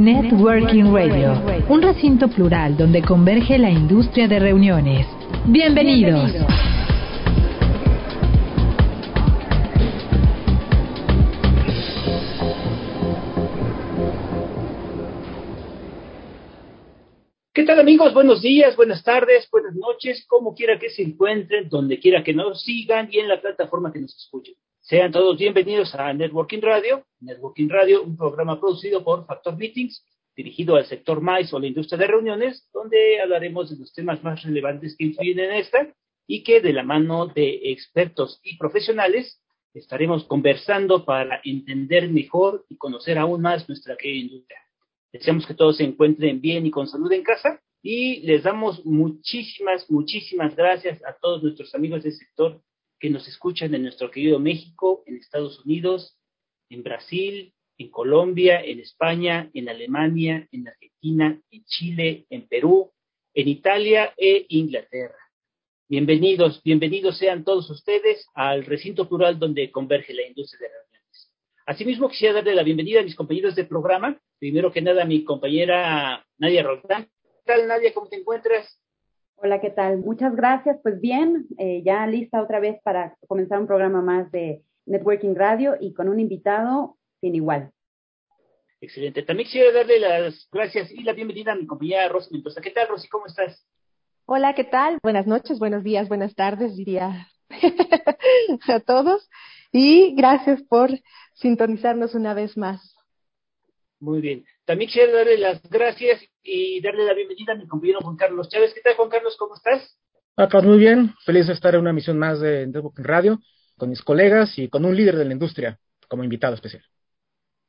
Networking Radio, un recinto plural donde converge la industria de reuniones. Bienvenidos. ¿Qué tal amigos? Buenos días, buenas tardes, buenas noches, como quiera que se encuentren, donde quiera que nos sigan y en la plataforma que nos escuchen. Sean todos bienvenidos a Networking Radio. Networking Radio, un programa producido por Factor Meetings, dirigido al sector MAIS o la industria de reuniones, donde hablaremos de los temas más relevantes que influyen en esta y que de la mano de expertos y profesionales estaremos conversando para entender mejor y conocer aún más nuestra querida industria. Deseamos que todos se encuentren bien y con salud en casa y les damos muchísimas, muchísimas gracias a todos nuestros amigos del sector que nos escuchan en nuestro querido México, en Estados Unidos, en Brasil, en Colombia, en España, en Alemania, en Argentina, en Chile, en Perú, en Italia e Inglaterra. Bienvenidos, bienvenidos sean todos ustedes al recinto plural donde converge la industria de reuniones. Asimismo, quisiera darle la bienvenida a mis compañeros de programa. Primero que nada, a mi compañera Nadia Roldán. ¿Qué tal, Nadia? ¿Cómo te encuentras? Hola, ¿qué tal? Muchas gracias. Pues bien, eh, ya lista otra vez para comenzar un programa más de Networking Radio y con un invitado sin igual. Excelente. También quisiera darle las gracias y la bienvenida a mi compañera Rosy Mendoza. ¿Qué tal, Rosy? ¿Cómo estás? Hola, ¿qué tal? Buenas noches, buenos días, buenas tardes, diría a todos. Y gracias por sintonizarnos una vez más. Muy bien. También quisiera darle las gracias y darle la bienvenida a mi compañero Juan Carlos Chávez. ¿Qué tal, Juan Carlos? ¿Cómo estás? Acá muy bien. Feliz de estar en una misión más de Networking Radio con mis colegas y con un líder de la industria como invitado especial.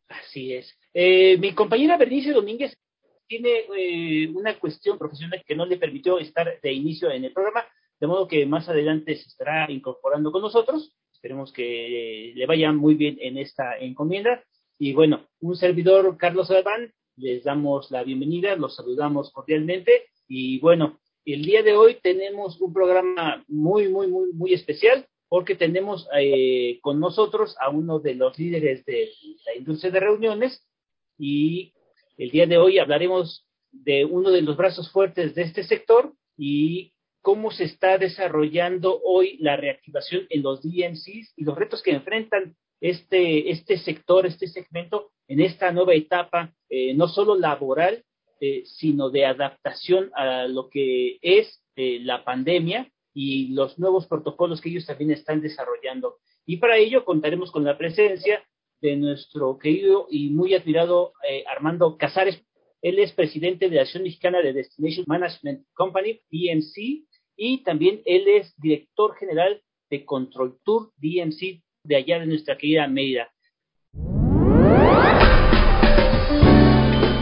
Así es. Eh, mi compañera Bernice Domínguez tiene eh, una cuestión profesional que no le permitió estar de inicio en el programa, de modo que más adelante se estará incorporando con nosotros. Esperemos que le vaya muy bien en esta encomienda. Y bueno, un servidor, Carlos Adán, les damos la bienvenida, los saludamos cordialmente. Y bueno, el día de hoy tenemos un programa muy, muy, muy, muy especial porque tenemos eh, con nosotros a uno de los líderes de la industria de reuniones y el día de hoy hablaremos de uno de los brazos fuertes de este sector y cómo se está desarrollando hoy la reactivación en los DMCs y los retos que enfrentan este, este sector, este segmento en esta nueva etapa, eh, no solo laboral, eh, sino de adaptación a lo que es eh, la pandemia y los nuevos protocolos que ellos también están desarrollando. Y para ello contaremos con la presencia de nuestro querido y muy admirado Armando Casares. Él es presidente de la Acción Mexicana de Destination Management Company, DMC, y también él es director general de Control Tour DMC de allá de nuestra querida Mérida.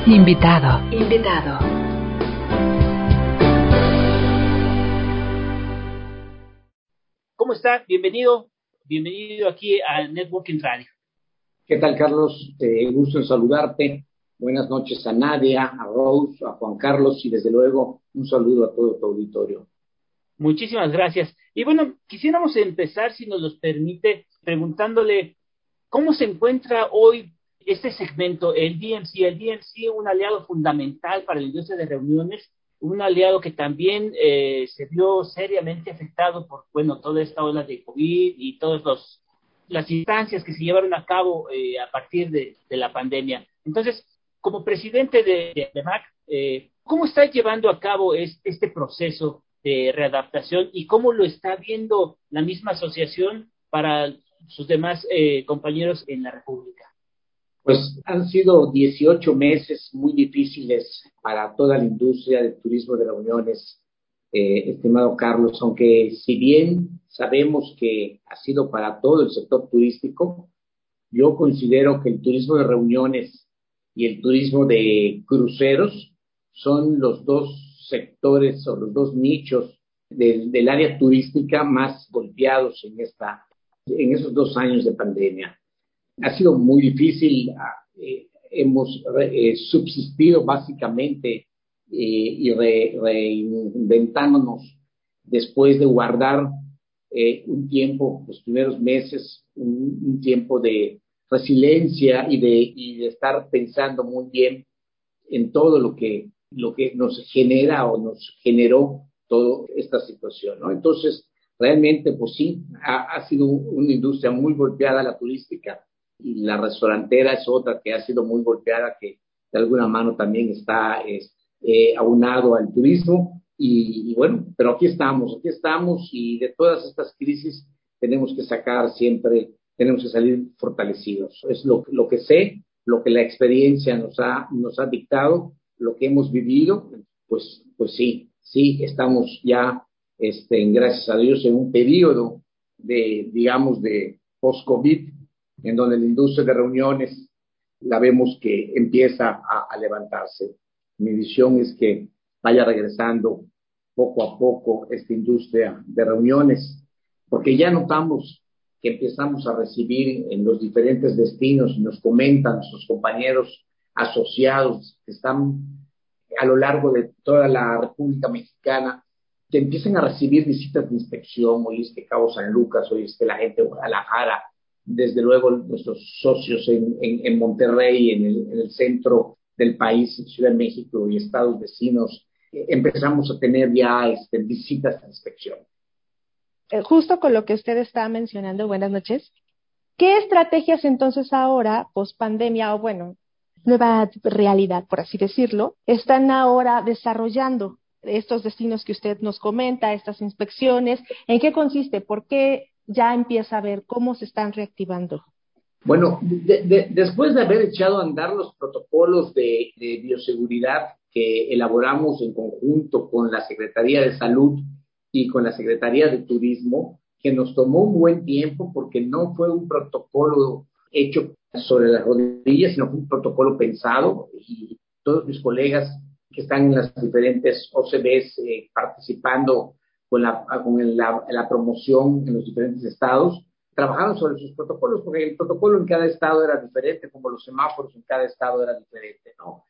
Invitado. Invitado. ¿Cómo está? Bienvenido. Bienvenido aquí a Networking Radio. ¿Qué tal, Carlos? Te gusto en saludarte. Buenas noches a Nadia, a Rose, a Juan Carlos y desde luego un saludo a todo tu auditorio. Muchísimas gracias. Y bueno, quisiéramos empezar, si nos los permite, preguntándole cómo se encuentra hoy este segmento, el DMC, el DMC, un aliado fundamental para la industria de reuniones, un aliado que también eh, se vio seriamente afectado por, bueno, toda esta ola de COVID y todas las instancias que se llevaron a cabo eh, a partir de, la pandemia. Entonces, como presidente de, de, MAC, eh, ¿cómo está llevando a cabo este proceso de readaptación y cómo lo está viendo la misma asociación para sus demás eh, compañeros en la República? Pues han sido 18 meses muy difíciles para toda la industria del turismo de reuniones, eh, estimado Carlos, aunque si bien sabemos que ha sido para todo el sector turístico, yo considero que el turismo de reuniones y el turismo de cruceros son los dos sectores o los dos nichos del, área turística más golpeados en, esta, en esos dos años de pandemia. Ha sido muy difícil, ah, eh, hemos eh, subsistido básicamente eh, y reinventándonos después de guardar un tiempo, los primeros meses, un, tiempo de resiliencia y de, y de estar pensando muy bien en todo lo que, lo que nos genera o nos generó toda esta situación, ¿no? Entonces, realmente, pues sí, ha, sido una industria muy golpeada la turística y la restaurantera es otra que ha sido muy golpeada, que de alguna mano también está eh, aunado al turismo. Y, bueno, pero aquí estamos, aquí estamos y de todas estas crisis tenemos que sacar siempre, tenemos que salir fortalecidos. Es lo, lo que sé, lo que la experiencia nos ha, nos ha dictado, lo que hemos vivido, pues, pues sí, sí estamos ya, este, gracias a Dios, en un periodo de, digamos, de post-COVID, en donde la industria de reuniones la vemos que empieza a, levantarse. Mi visión es que vaya regresando poco a poco esta industria de reuniones, porque ya notamos que empezamos a recibir en los diferentes destinos, nos comentan nuestros compañeros asociados que están a lo largo de toda la República Mexicana, que empiecen a recibir visitas de inspección, hoy es que Cabo San Lucas, hoy es que la gente de Guadalajara, desde luego nuestros socios en, en, Monterrey, en el, en el, centro del país, Ciudad de México y estados vecinos, eh, empezamos a tener ya este, visitas de inspección. Eh, justo con lo que usted está mencionando, buenas noches. ¿Qué estrategias entonces ahora, post pandemia, o bueno, nueva realidad, por así decirlo, están ahora desarrollando estos destinos que usted nos comenta, estas inspecciones. ¿En qué consiste? ¿Por qué ya empieza a ver cómo se están reactivando? Bueno, después de haber echado a andar los protocolos de, de, bioseguridad que elaboramos en conjunto con la Secretaría de Salud y con la Secretaría de Turismo, que nos tomó un buen tiempo porque no fue un protocolo hecho sobre las rodillas, sino un protocolo pensado y todos mis colegas que están en las diferentes OCBs eh, participando con, la, con la, la, promoción en los diferentes estados, trabajaron sobre sus protocolos, porque el protocolo en cada estado era diferente, como los semáforos en cada estado era diferente, ¿no?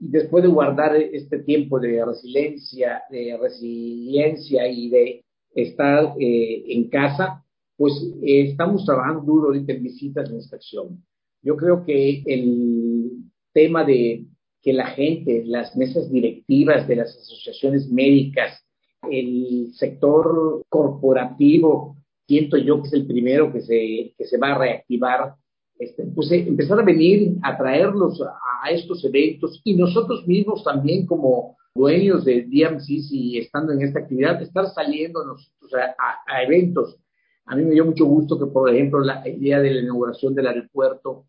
Y después de guardar este tiempo de resiliencia, de resiliencia y de estar eh, en casa, pues eh, estamos trabajando duro ahorita en visitas de inspección. Yo creo que el tema de que la gente, las mesas directivas de las asociaciones médicas, el sector corporativo, siento yo que es el primero que se, que se va a reactivar, este, pues eh, empezar a venir a traerlos a, estos eventos y nosotros mismos también como dueños de DMCs y estando en esta actividad, estar saliendo nosotros a eventos a mí me dio mucho gusto que, por ejemplo, la idea de la inauguración del aeropuerto,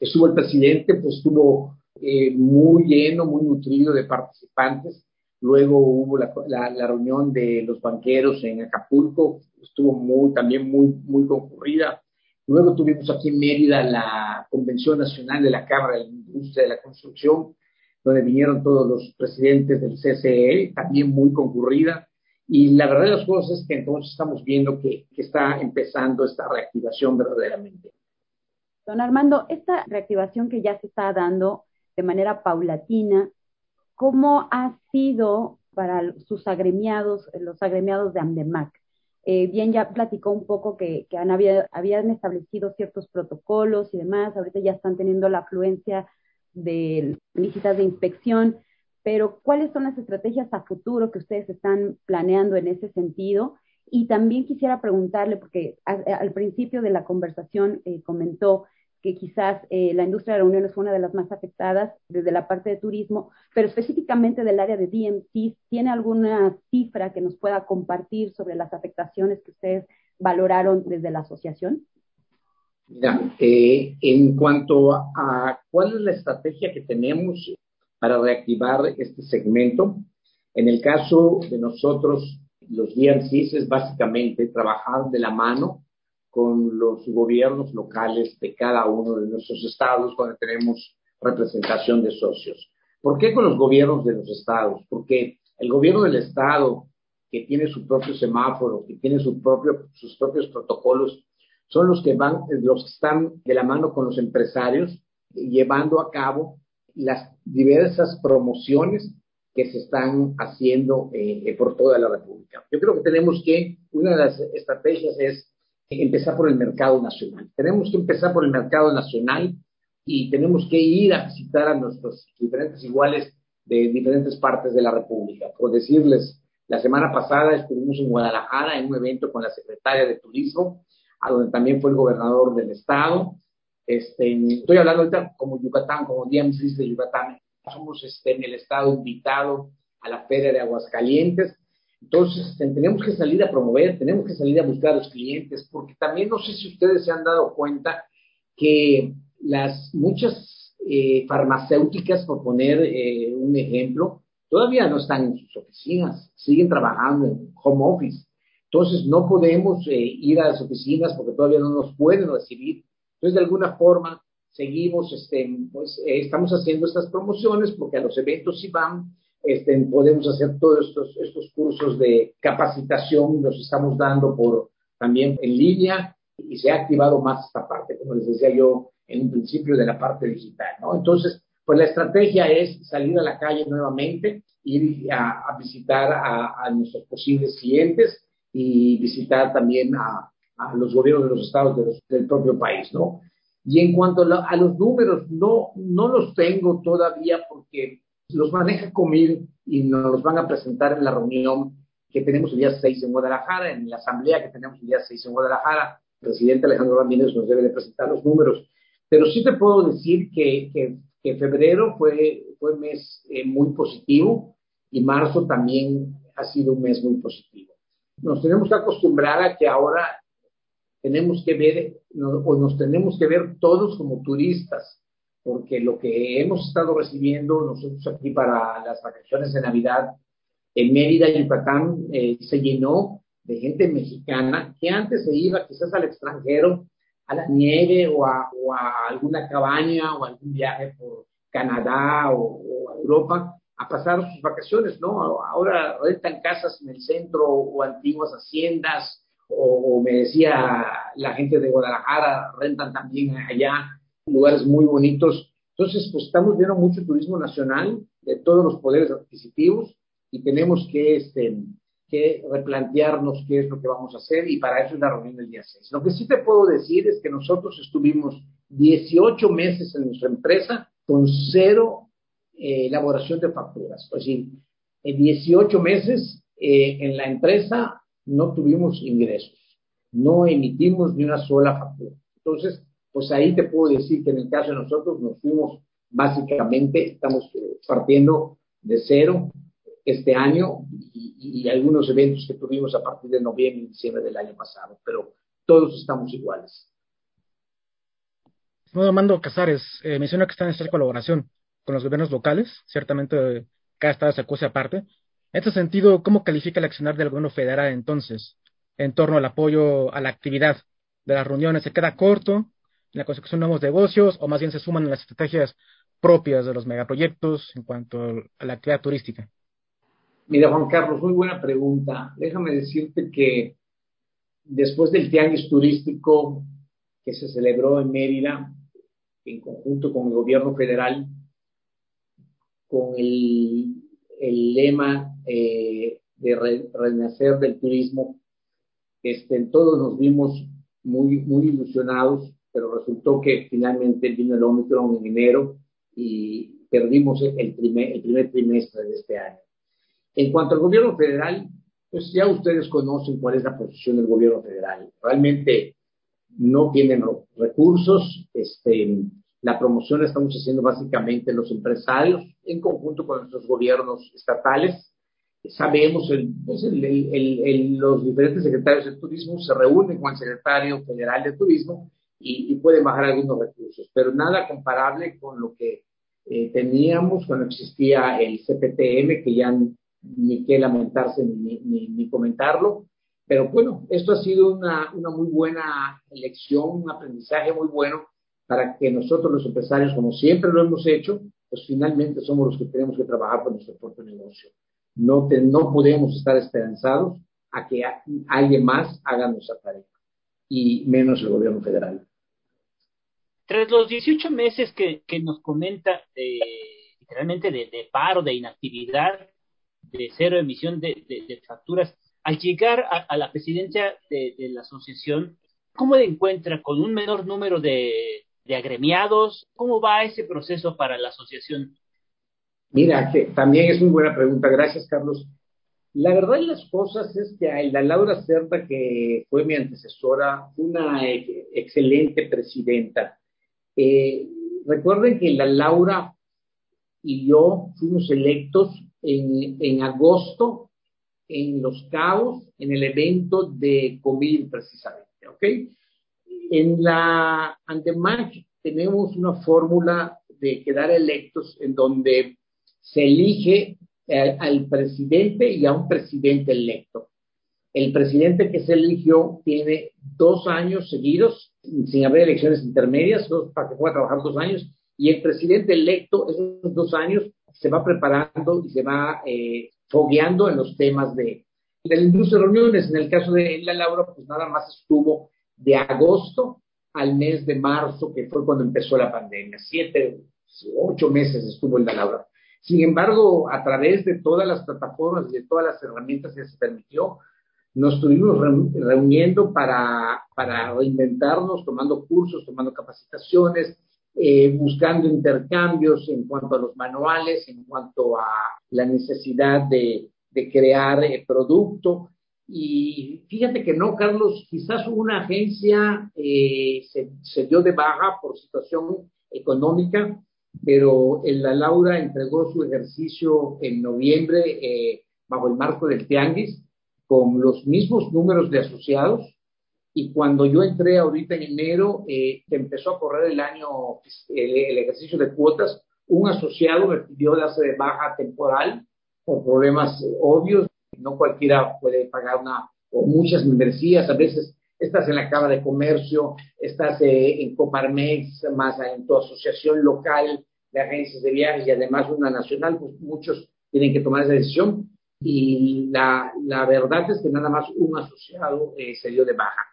estuvo el presidente, pues estuvo eh, muy lleno, muy nutrido de participantes. Luego hubo la, la, reunión de los banqueros en Acapulco, estuvo muy, también muy, muy concurrida. Luego tuvimos aquí en Mérida la Convención Nacional de la Cámara de la Industria de la Construcción, donde vinieron todos los presidentes del CCE, también muy concurrida. Y la verdad de las cosas es que entonces estamos viendo que, está empezando esta reactivación verdaderamente. Don Armando, esta reactivación que ya se está dando de manera paulatina, ¿cómo ha sido para sus agremiados, los agremiados de Amdemac? Eh, bien, ya platicó un poco que, han habían establecido ciertos protocolos y demás, ahorita ya están teniendo la afluencia de visitas de inspección, pero ¿cuáles son las estrategias a futuro que ustedes están planeando en ese sentido? Y también quisiera preguntarle, porque al principio de la conversación eh, comentó que quizás eh, la industria de reuniones fue una de las más afectadas desde la parte de turismo, pero específicamente del área de DMC, ¿tiene alguna cifra que nos pueda compartir sobre las afectaciones que ustedes valoraron desde la asociación? Mira, eh, en cuanto a, cuál es la estrategia que tenemos para reactivar este segmento. En el caso de nosotros, los DMCs es básicamente trabajar de la mano con los gobiernos locales de cada uno de nuestros estados cuando tenemos representación de socios. ¿Por qué con los gobiernos de los estados? Porque el gobierno del estado, que tiene su propio semáforo, que tiene su propio, sus propios protocolos, son los que van, los que están de la mano con los empresarios, llevando a cabo las diversas promociones que se están haciendo eh, por toda la República. Yo creo que tenemos que, una de las estrategias es empezar por el mercado nacional. Tenemos que empezar por el mercado nacional y tenemos que ir a visitar a nuestros diferentes iguales de diferentes partes de la República. Por decirles, la semana pasada estuvimos en Guadalajara en un evento con la secretaria de Turismo, a donde también fue el gobernador del estado. Este, estoy hablando ahorita como Yucatán, como DMC de Yucatán. Somos este, en el estado invitado a la Feria de Aguascalientes entonces, tenemos que salir a promover, tenemos que salir a buscar a los clientes, porque también no sé si ustedes se han dado cuenta que las muchas eh, farmacéuticas, por poner eh, un ejemplo, todavía no están en sus oficinas, siguen trabajando en home office. Entonces, no podemos eh, ir a las oficinas porque todavía no nos pueden recibir. Entonces, de alguna forma, seguimos, este, pues, estamos haciendo estas promociones porque a los eventos sí van, este, podemos hacer todos estos, estos cursos de capacitación, los estamos dando por también en línea y se ha activado más esta parte, como les decía yo en un principio de la parte digital. Entonces, pues la estrategia es salir a la calle nuevamente, ir a, visitar a, nuestros posibles clientes y visitar también a, los gobiernos de los estados del propio país, ¿no? Y en cuanto a, los números, no, no los tengo todavía porque los maneja Comil y nos los van a presentar en la reunión que tenemos el día 6 en Guadalajara, en la asamblea que tenemos el día 6 en Guadalajara. El presidente Alejandro Ramírez nos debe de presentar los números. Pero sí te puedo decir que, que, febrero fue, fue un mes eh, muy positivo y marzo también ha sido un mes muy positivo. Nos tenemos que acostumbrar a que ahora tenemos que ver, o nos tenemos que ver todos como turistas porque lo que hemos estado recibiendo nosotros aquí para las vacaciones de Navidad en Mérida, Yucatán, eh, se llenó de gente mexicana que antes se iba quizás al extranjero, a la nieve o a, alguna cabaña o algún viaje por Canadá o, Europa a pasar sus vacaciones, ¿no? Ahora rentan casas en el centro o antiguas haciendas o, o me decía la gente de Guadalajara, rentan también allá lugares muy bonitos. Entonces, pues estamos viendo mucho turismo nacional de todos los poderes adquisitivos y tenemos que, este, que replantearnos qué es lo que vamos a hacer y para eso es la reunión del día 6. Lo que sí te puedo decir es que nosotros estuvimos 18 meses en nuestra empresa con cero eh, elaboración de facturas. Es decir, en 18 meses eh, en la empresa no tuvimos ingresos, no emitimos ni una sola factura. Entonces, pues ahí te puedo decir que en el caso de nosotros nos fuimos básicamente, estamos eh, partiendo de cero este año y, algunos eventos que tuvimos a partir de noviembre y diciembre del año pasado, pero todos estamos iguales. Bueno, Mando Casares eh, menciona que está en esta colaboración con los gobiernos locales, ciertamente cada estado se acusa aparte. En este sentido, ¿cómo califica el accionar del gobierno federal entonces en torno al apoyo a la actividad de las reuniones? ¿Se queda corto? la construcción de nuevos negocios o más bien se suman las estrategias propias de los megaproyectos en cuanto a la actividad turística? Mira, Juan Carlos, muy buena pregunta. Déjame decirte que después del tianguis turístico que se celebró en Mérida, en conjunto con el gobierno federal, con el, lema eh, de renacer del turismo, este, todos nos vimos muy, muy ilusionados pero resultó que finalmente vino el Omicron en enero y perdimos el primer, el primer trimestre de este año. En cuanto al gobierno federal, pues ya ustedes conocen cuál es la posición del gobierno federal. Realmente no tienen recursos. Este, la promoción la estamos haciendo básicamente los empresarios en conjunto con nuestros gobiernos estatales. Sabemos, pues los diferentes secretarios de turismo se reúnen con el secretario federal de turismo y, pueden bajar algunos recursos, pero nada comparable con lo que eh, teníamos cuando existía el CPTM, que ya ni que lamentarse ni, ni, comentarlo, Pero bueno, esto ha sido una, una muy buena lección, un aprendizaje muy bueno para que nosotros los empresarios, como siempre lo hemos hecho, pues finalmente somos los que tenemos que trabajar por nuestro propio negocio. No, no podemos estar esperanzados a que alguien más haga nuestra tarea, y menos el gobierno federal. Tras los 18 meses que, que nos comenta, de, literalmente de, de, paro, de inactividad, de cero emisión de, de facturas, al llegar a, a la presidencia de, la asociación, ¿cómo le encuentra con un menor número de, de agremiados? ¿Cómo va ese proceso para la asociación? Mira, que también es muy buena pregunta. Gracias, Carlos. La verdad de las cosas es que la Laura Cerda, que fue mi antecesora, una excelente presidenta. Eh, recuerden que la Laura y yo fuimos electos en, en agosto en Los Cabos, en el evento de COVID precisamente, ¿ok? En la Andemac tenemos una fórmula de quedar electos en donde se elige al, presidente y a un presidente electo. El presidente que se eligió tiene dos años seguidos, sin haber elecciones intermedias, para que pueda trabajar dos años, y el presidente electo, esos dos años, se va preparando y se va eh, fogueando en los temas de, de la industria de reuniones. En el caso de la Laura, pues nada más estuvo de agosto al mes de marzo, que fue cuando empezó la pandemia. Siete, ocho meses estuvo en la Laura. Sin embargo, a través de todas las plataformas y de todas las herramientas que se permitió, nos estuvimos reuniendo para, para reinventarnos, tomando cursos, tomando capacitaciones, eh, buscando intercambios en cuanto a los manuales, en cuanto a la necesidad de, de crear eh, producto. Y fíjate que no, Carlos, quizás una agencia eh, se, dio de baja por situación económica, pero la Laura entregó su ejercicio en noviembre eh, bajo el marco del Tianguis con los mismos números de asociados. Y cuando yo entré ahorita en enero, eh, empezó a correr el año, el, el ejercicio de cuotas, un asociado me pidió darse de baja temporal por problemas obvios. No cualquiera puede pagar una o muchas membresías. A veces estás en la Cámara de Comercio, estás eh, en Coparmex, más en tu asociación local de agencias de viajes y además una nacional, pues muchos tienen que tomar esa decisión. Y la, la verdad es que nada más un asociado eh, se dio de baja.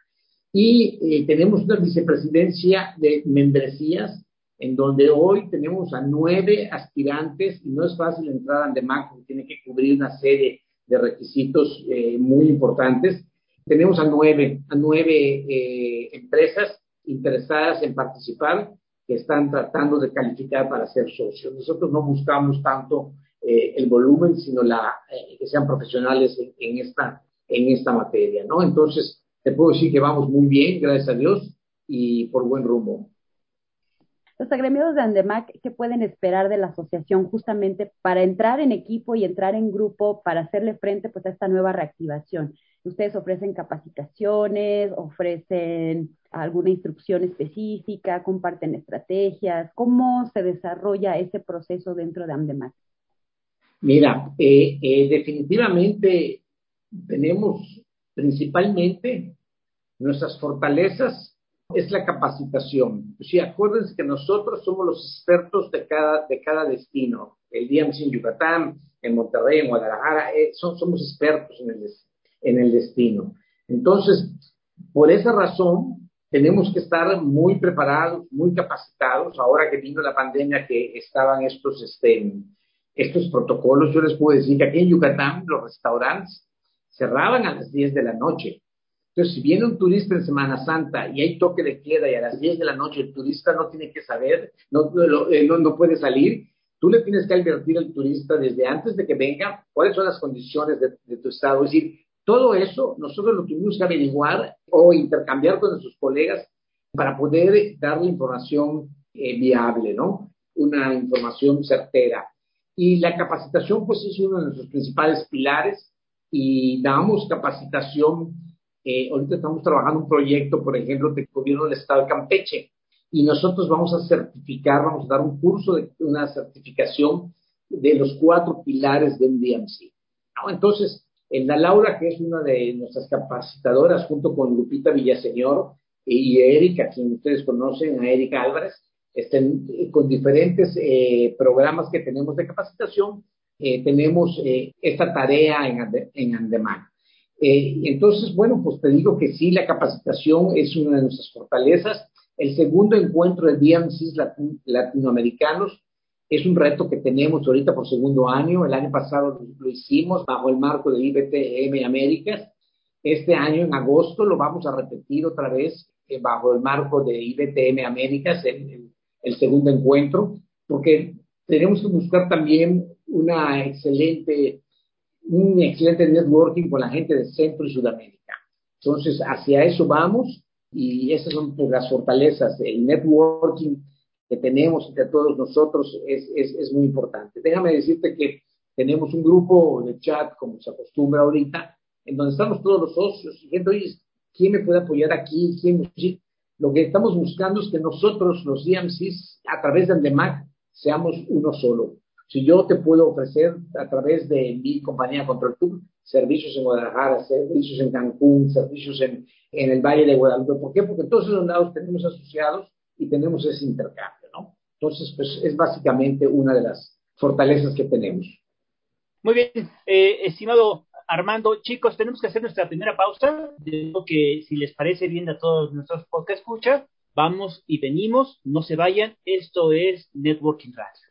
Y eh, tenemos una vicepresidencia de membresías en donde hoy tenemos a nueve aspirantes y no es fácil entrar a Andemac porque tiene que cubrir una serie de requisitos eh, muy importantes. Tenemos a nueve, a nueve eh, empresas interesadas en participar que están tratando de calificar para ser socios. Nosotros no buscamos tanto eh, el volumen, sino la, que sean profesionales en, en, esta, en esta materia, ¿no? Entonces, te puedo decir que vamos muy bien, gracias a Dios, y por buen rumbo los agremiados de Andemac, ¿qué pueden esperar de la asociación justamente para entrar en equipo y entrar en grupo para hacerle frente pues, a esta nueva reactivación? Ustedes ofrecen capacitaciones, ofrecen alguna instrucción específica, comparten estrategias. ¿Cómo se desarrolla ese proceso dentro de Andemac? Mira, eh, eh, definitivamente tenemos principalmente nuestras fortalezas es la capacitación. Sí, acuérdense que nosotros somos los expertos de cada, de cada destino. El DMC en Yucatán, en Monterrey, en Guadalajara, eh, somos expertos en el, en el destino. Entonces, por esa razón, tenemos que estar muy preparados, muy capacitados. Ahora que vino la pandemia, que estaban estos, este, estos protocolos, yo les puedo decir que aquí en Yucatán los restaurantes cerraban a las 10 de la noche si viene un turista en Semana Santa y hay toque de queda y a las 10 de la noche el turista no tiene que saber, no, no, eh, no, puede salir, tú le tienes que advertir al turista desde antes de que venga cuáles son las condiciones de, tu estado. Es decir, todo eso nosotros lo tuvimos que averiguar o intercambiar con nuestros colegas para poder darle información eh, viable, ¿no? Una información certera. Y la capacitación, pues, es uno de nuestros principales pilares y damos capacitación eh, ahorita estamos trabajando un proyecto, por ejemplo, del gobierno del estado de Campeche, y nosotros vamos a certificar, vamos a dar un curso de una certificación de los cuatro pilares de un DMC. Entonces, La Laura, que es una de nuestras capacitadoras, junto con Lupita Villaseñor y Erika, quien ustedes conocen, a Erika Álvarez, estén con diferentes eh, programas que tenemos de capacitación, eh, tenemos eh, esta tarea en, en Andemán. Entonces, bueno, pues te digo que sí, la capacitación es una de nuestras fortalezas. El segundo encuentro de DMCs latinoamericanos es un reto que tenemos ahorita por segundo año. El año pasado lo hicimos bajo el marco de IBTM Américas. Este año, en agosto, lo vamos a repetir otra vez eh, bajo el marco de IBTM Américas, el, el, segundo encuentro, porque tenemos que buscar también una excelente, un excelente networking con la gente de Centro y Sudamérica. Entonces, hacia eso vamos y esas son pues, las fortalezas. El networking que tenemos entre todos nosotros es, es, es, muy importante. Déjame decirte que tenemos un grupo de chat, como se acostumbra ahorita, en donde estamos todos los socios gente, oye, ¿quién me puede apoyar aquí? ¿Quién Lo que estamos buscando es que nosotros, los DMCs, a través de Andemac, seamos uno solo. Si yo te puedo ofrecer a través de mi compañía Control Tour servicios en Guadalajara, servicios en Cancún, servicios en, en el Valle de Guadalupe. ¿Por qué? Porque todos esos lados tenemos asociados y tenemos ese intercambio. Entonces, pues es básicamente una de las fortalezas que tenemos. Muy bien, eh, estimado Armando, chicos, tenemos que hacer nuestra primera pausa. Digo que si les parece bien a todos nuestros podcast escucha, vamos y venimos, no se vayan. Esto es Networking Radio.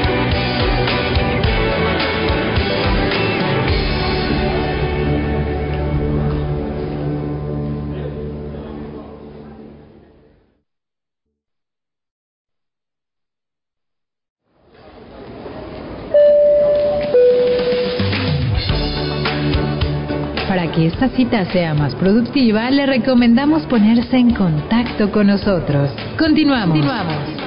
Para que esta cita sea más productiva, le recomendamos ponerse en contacto con nosotros. Continuamos. Continuamos.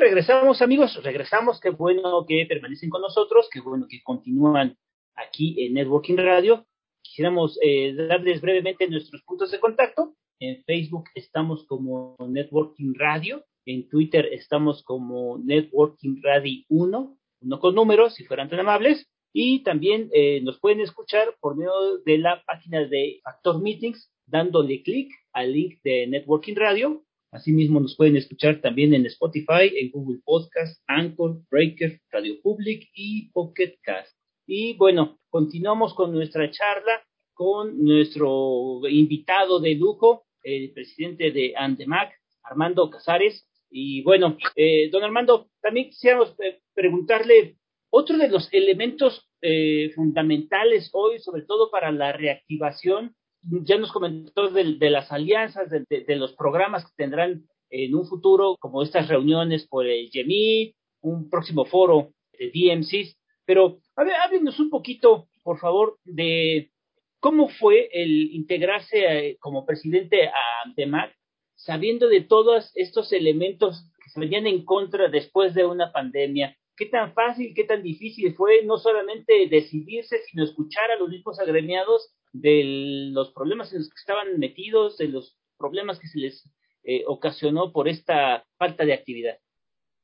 regresamos, amigos, regresamos. Qué bueno que permanecen con nosotros, qué bueno que continúan aquí en Networking Radio. Quisiéramos eh, darles brevemente nuestros puntos de contacto. En Facebook estamos como Networking Radio, en Twitter estamos como Networking Radio 1, uno con números, si fueran tan amables, y también eh, nos pueden escuchar por medio de la página de Factor Meetings, dándole clic al link de Networking Radio Asimismo, nos pueden escuchar también en Spotify, en Google Podcast, Anchor, Breaker, Radio Public y Pocket Cast. Y bueno, continuamos con nuestra charla con nuestro invitado de lujo, el presidente de Andemac, Armando Casares. Y bueno, eh, don Armando, también quisiéramos eh, preguntarle otro de los elementos eh, fundamentales hoy, sobre todo para la reactivación ya nos comentó de, las alianzas, de, los programas que tendrán en un futuro, como estas reuniones por el GEMI, un próximo foro de DMCs, pero a ver, háblenos un poquito, por favor, de cómo fue el integrarse eh, como presidente a DEMAC, sabiendo de todos estos elementos que se venían en contra después de una pandemia. ¿Qué tan fácil, qué tan difícil fue no solamente decidirse, sino escuchar a los mismos agremiados de los problemas en los que estaban metidos, de los problemas que se les eh, ocasionó por esta falta de actividad?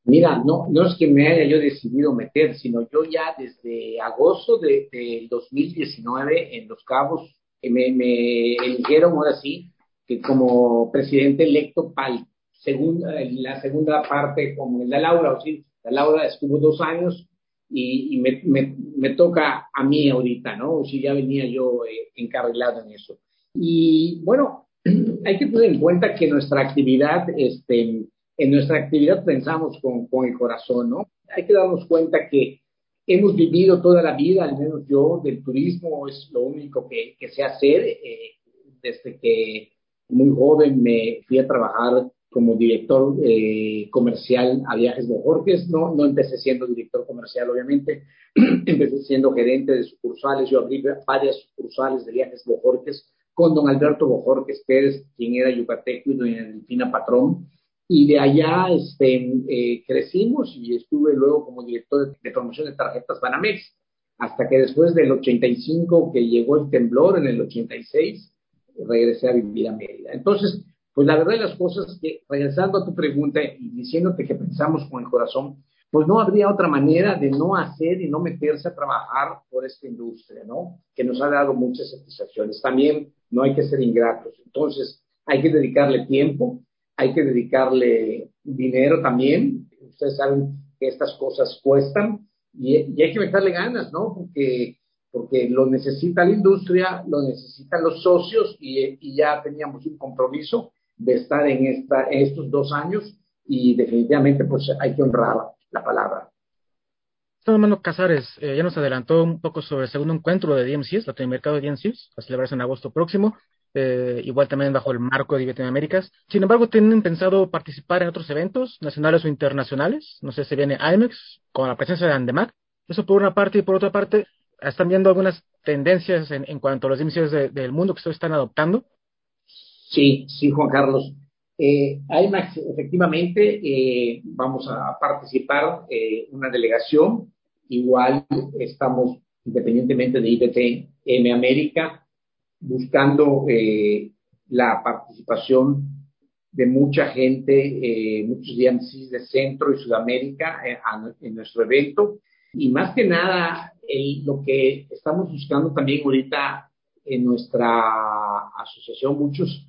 Mira, no, no es que me haya yo decidido meter, sino yo ya desde agosto del de 2019 en Los Cabos eh, me, me, eligieron ahora sí que como presidente electo para la segunda parte como la Laura, o sí, la Laura estuvo dos años y, me, me, me, toca a mí ahorita, ¿no? O si ya venía yo eh, encarrilado en eso. Y bueno, hay que tener en cuenta que nuestra actividad, este, en nuestra actividad pensamos con, con el corazón, ¿no? Hay que darnos cuenta que hemos vivido toda la vida, al menos yo, del turismo, es lo único que, que sé hacer. Eh, desde que muy joven me fui a trabajar como director eh, comercial a Viajes Bojorques. No, no empecé siendo director comercial, obviamente. empecé siendo gerente de sucursales. Yo abrí varias sucursales de Viajes Bojorques con don Alberto Bojorques Pérez, quien era yucateco, y doña Delfina Patrón. Y de allá este, eh, crecimos y estuve luego como director de, promoción de tarjetas Banamex, hasta que después del 85, que llegó el temblor en el 86, regresé a vivir a Mérida. Entonces, pues la verdad de las cosas que, regresando a tu pregunta y diciéndote que pensamos con el corazón, pues no habría otra manera de no hacer y no meterse a trabajar por esta industria, ¿no? Que nos ha dado muchas satisfacciones. También no hay que ser ingratos. Entonces, hay que dedicarle tiempo, hay que dedicarle dinero también. Ustedes saben que estas cosas cuestan y, hay que meterle ganas, ¿no? Porque, porque lo necesita la industria, lo necesitan los socios y, ya teníamos un compromiso de estar en, esta, estos dos años y definitivamente pues hay que honrar la palabra. Armando Casares eh, ya nos adelantó un poco sobre el segundo encuentro de DMCs, Latinoamericano de DMCs, a celebrarse en agosto próximo, eh, igual también bajo el marco de Américas. Sin embargo, ¿tienen pensado participar en otros eventos nacionales o internacionales? No sé, si viene IMEX con la presencia de Andemac. Eso por una parte y por otra parte, ¿están viendo algunas tendencias en, cuanto a los DMCs del mundo que ustedes están adoptando? Sí, sí, Juan Carlos. Eh, IMAX, efectivamente, eh, vamos a participar eh, una delegación. Igual estamos, independientemente de IBTM América, buscando eh, la participación de mucha gente, muchos DMCs de Centro y Sudamérica en nuestro evento. Y más que nada, lo que estamos buscando también ahorita en nuestra asociación, muchos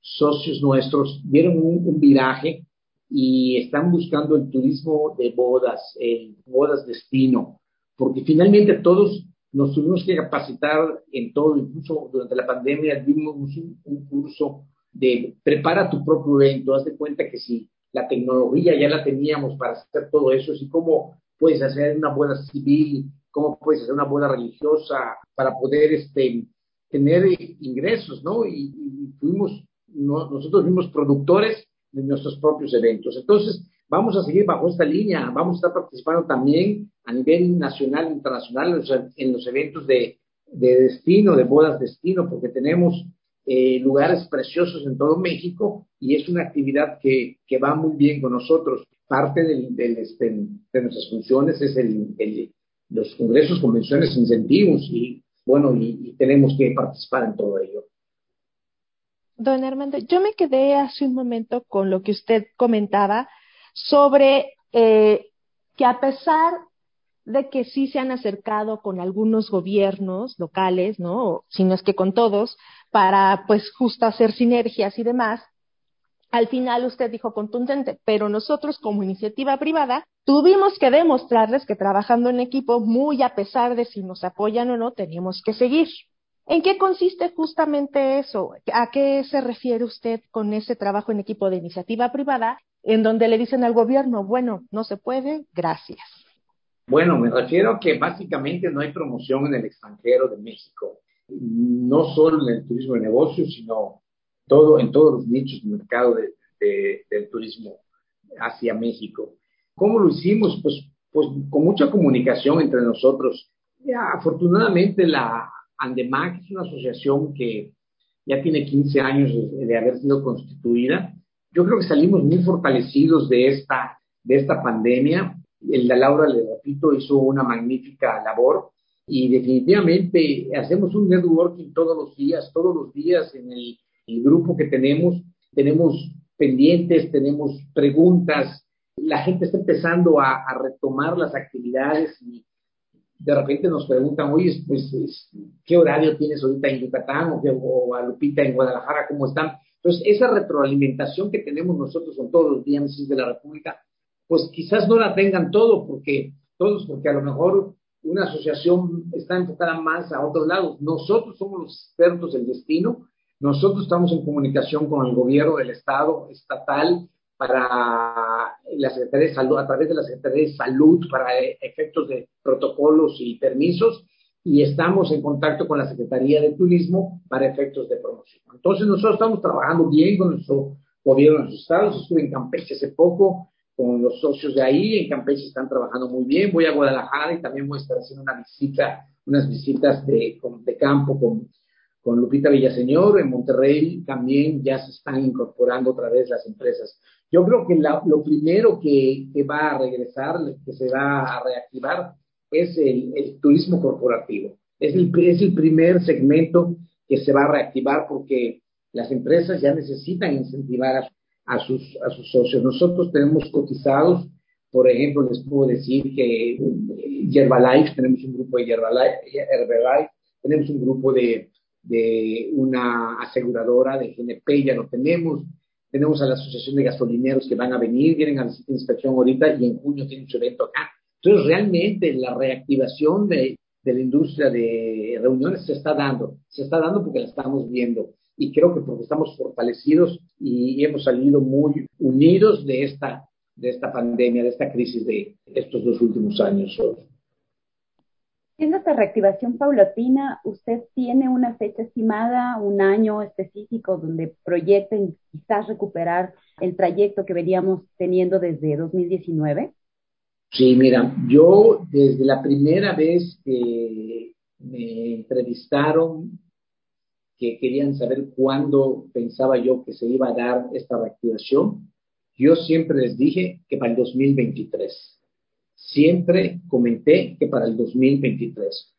socios nuestros dieron un, viraje y están buscando el turismo de bodas, el bodas destino, porque finalmente todos nos tuvimos que capacitar en todo, incluso durante la pandemia dimos un, un curso de prepara tu propio evento, haz de cuenta que si la tecnología ya la teníamos para hacer todo eso, así como puedes hacer una boda civil, cómo puedes hacer una boda religiosa para poder este, tener ingresos, ¿no? Y, y fuimos nosotros mismos productores de nuestros propios eventos. Entonces, vamos a seguir bajo esta línea, vamos a estar participando también a nivel nacional e internacional en los, eventos de, destino, de bodas destino, porque tenemos eh, lugares preciosos en todo México y es una actividad que, va muy bien con nosotros. Parte este, de nuestras funciones es el, los congresos, convenciones, incentivos y bueno, y tenemos que participar en todo ello. Don Armando, yo me quedé hace un momento con lo que usted comentaba sobre eh, que a pesar de que sí se han acercado con algunos gobiernos locales, ¿no? Si no es que con todos, para pues justo hacer sinergias y demás, al final usted dijo contundente, pero nosotros como iniciativa privada tuvimos que demostrarles que trabajando en equipo, muy a pesar de si nos apoyan o no, teníamos que seguir. ¿En qué consiste justamente eso? ¿A qué se refiere usted con ese trabajo en equipo de iniciativa privada en donde le dicen al gobierno, bueno, no se puede, gracias? Bueno, me refiero a que básicamente no hay promoción en el extranjero de México, no solo en el turismo de negocios, sino todo, en todos los nichos de mercado del turismo hacia México. ¿Cómo lo hicimos? Pues, pues con mucha comunicación entre nosotros. Ya, afortunadamente la Andemac es una asociación que ya tiene 15 años de, haber sido constituida. Yo creo que salimos muy fortalecidos de esta, de esta pandemia. De Laura, le repito, hizo una magnífica labor y definitivamente hacemos un networking todos los días, todos los días en el, grupo que tenemos. Tenemos pendientes, tenemos preguntas. La gente está empezando a, a retomar las actividades y, de repente nos preguntan, oye, pues, ¿qué horario tienes ahorita en Yucatán o, o a Lupita en Guadalajara? ¿Cómo están? Entonces, esa retroalimentación que tenemos nosotros con todos los DMCs de la República, pues quizás no la tengan todo, porque todos, porque a lo mejor una asociación está enfocada más a otros lados. Nosotros somos los expertos del destino, nosotros estamos en comunicación con el gobierno del Estado estatal, para la Secretaría de Salud, a través de la Secretaría de Salud para efectos de protocolos y permisos, y estamos en contacto con la Secretaría de Turismo para efectos de promoción. Entonces nosotros estamos trabajando bien con nuestro gobierno de los estados. Estuve en Campeche hace poco con los socios de ahí. En Campeche están trabajando muy bien. Voy a Guadalajara y también voy a estar haciendo una visita, unas visitas de, de campo con, con Lupita Villaseñor, en Monterrey también ya se están incorporando otra vez las empresas. Yo creo que lo primero que, va a regresar, que se va a reactivar, es el, turismo corporativo. Es el, es el primer segmento que se va a reactivar porque las empresas ya necesitan incentivar a, sus, a sus socios. Nosotros tenemos cotizados, por ejemplo, les puedo decir que Yerbalife, tenemos un grupo de Yerbalife, tenemos un grupo de, de una aseguradora de GNP, ya lo tenemos, tenemos a la Asociación de Gasolineros que van a venir, vienen a la inspección ahorita y en junio tienen su evento acá. Entonces, realmente la reactivación de, de la industria de reuniones se está dando, se está dando porque la estamos viendo y creo que porque estamos fortalecidos y, hemos salido muy unidos de esta, de esta pandemia, de esta crisis de estos dos últimos años. Siendo esta reactivación paulatina, ¿usted tiene una fecha estimada, un año específico donde proyecten quizás recuperar el trayecto que veníamos teniendo desde 2019? Sí, mira, yo desde la primera vez que me entrevistaron, que querían saber cuándo pensaba yo que se iba a dar esta reactivación, yo siempre les dije que para el 2023 siempre comenté que para el 2023,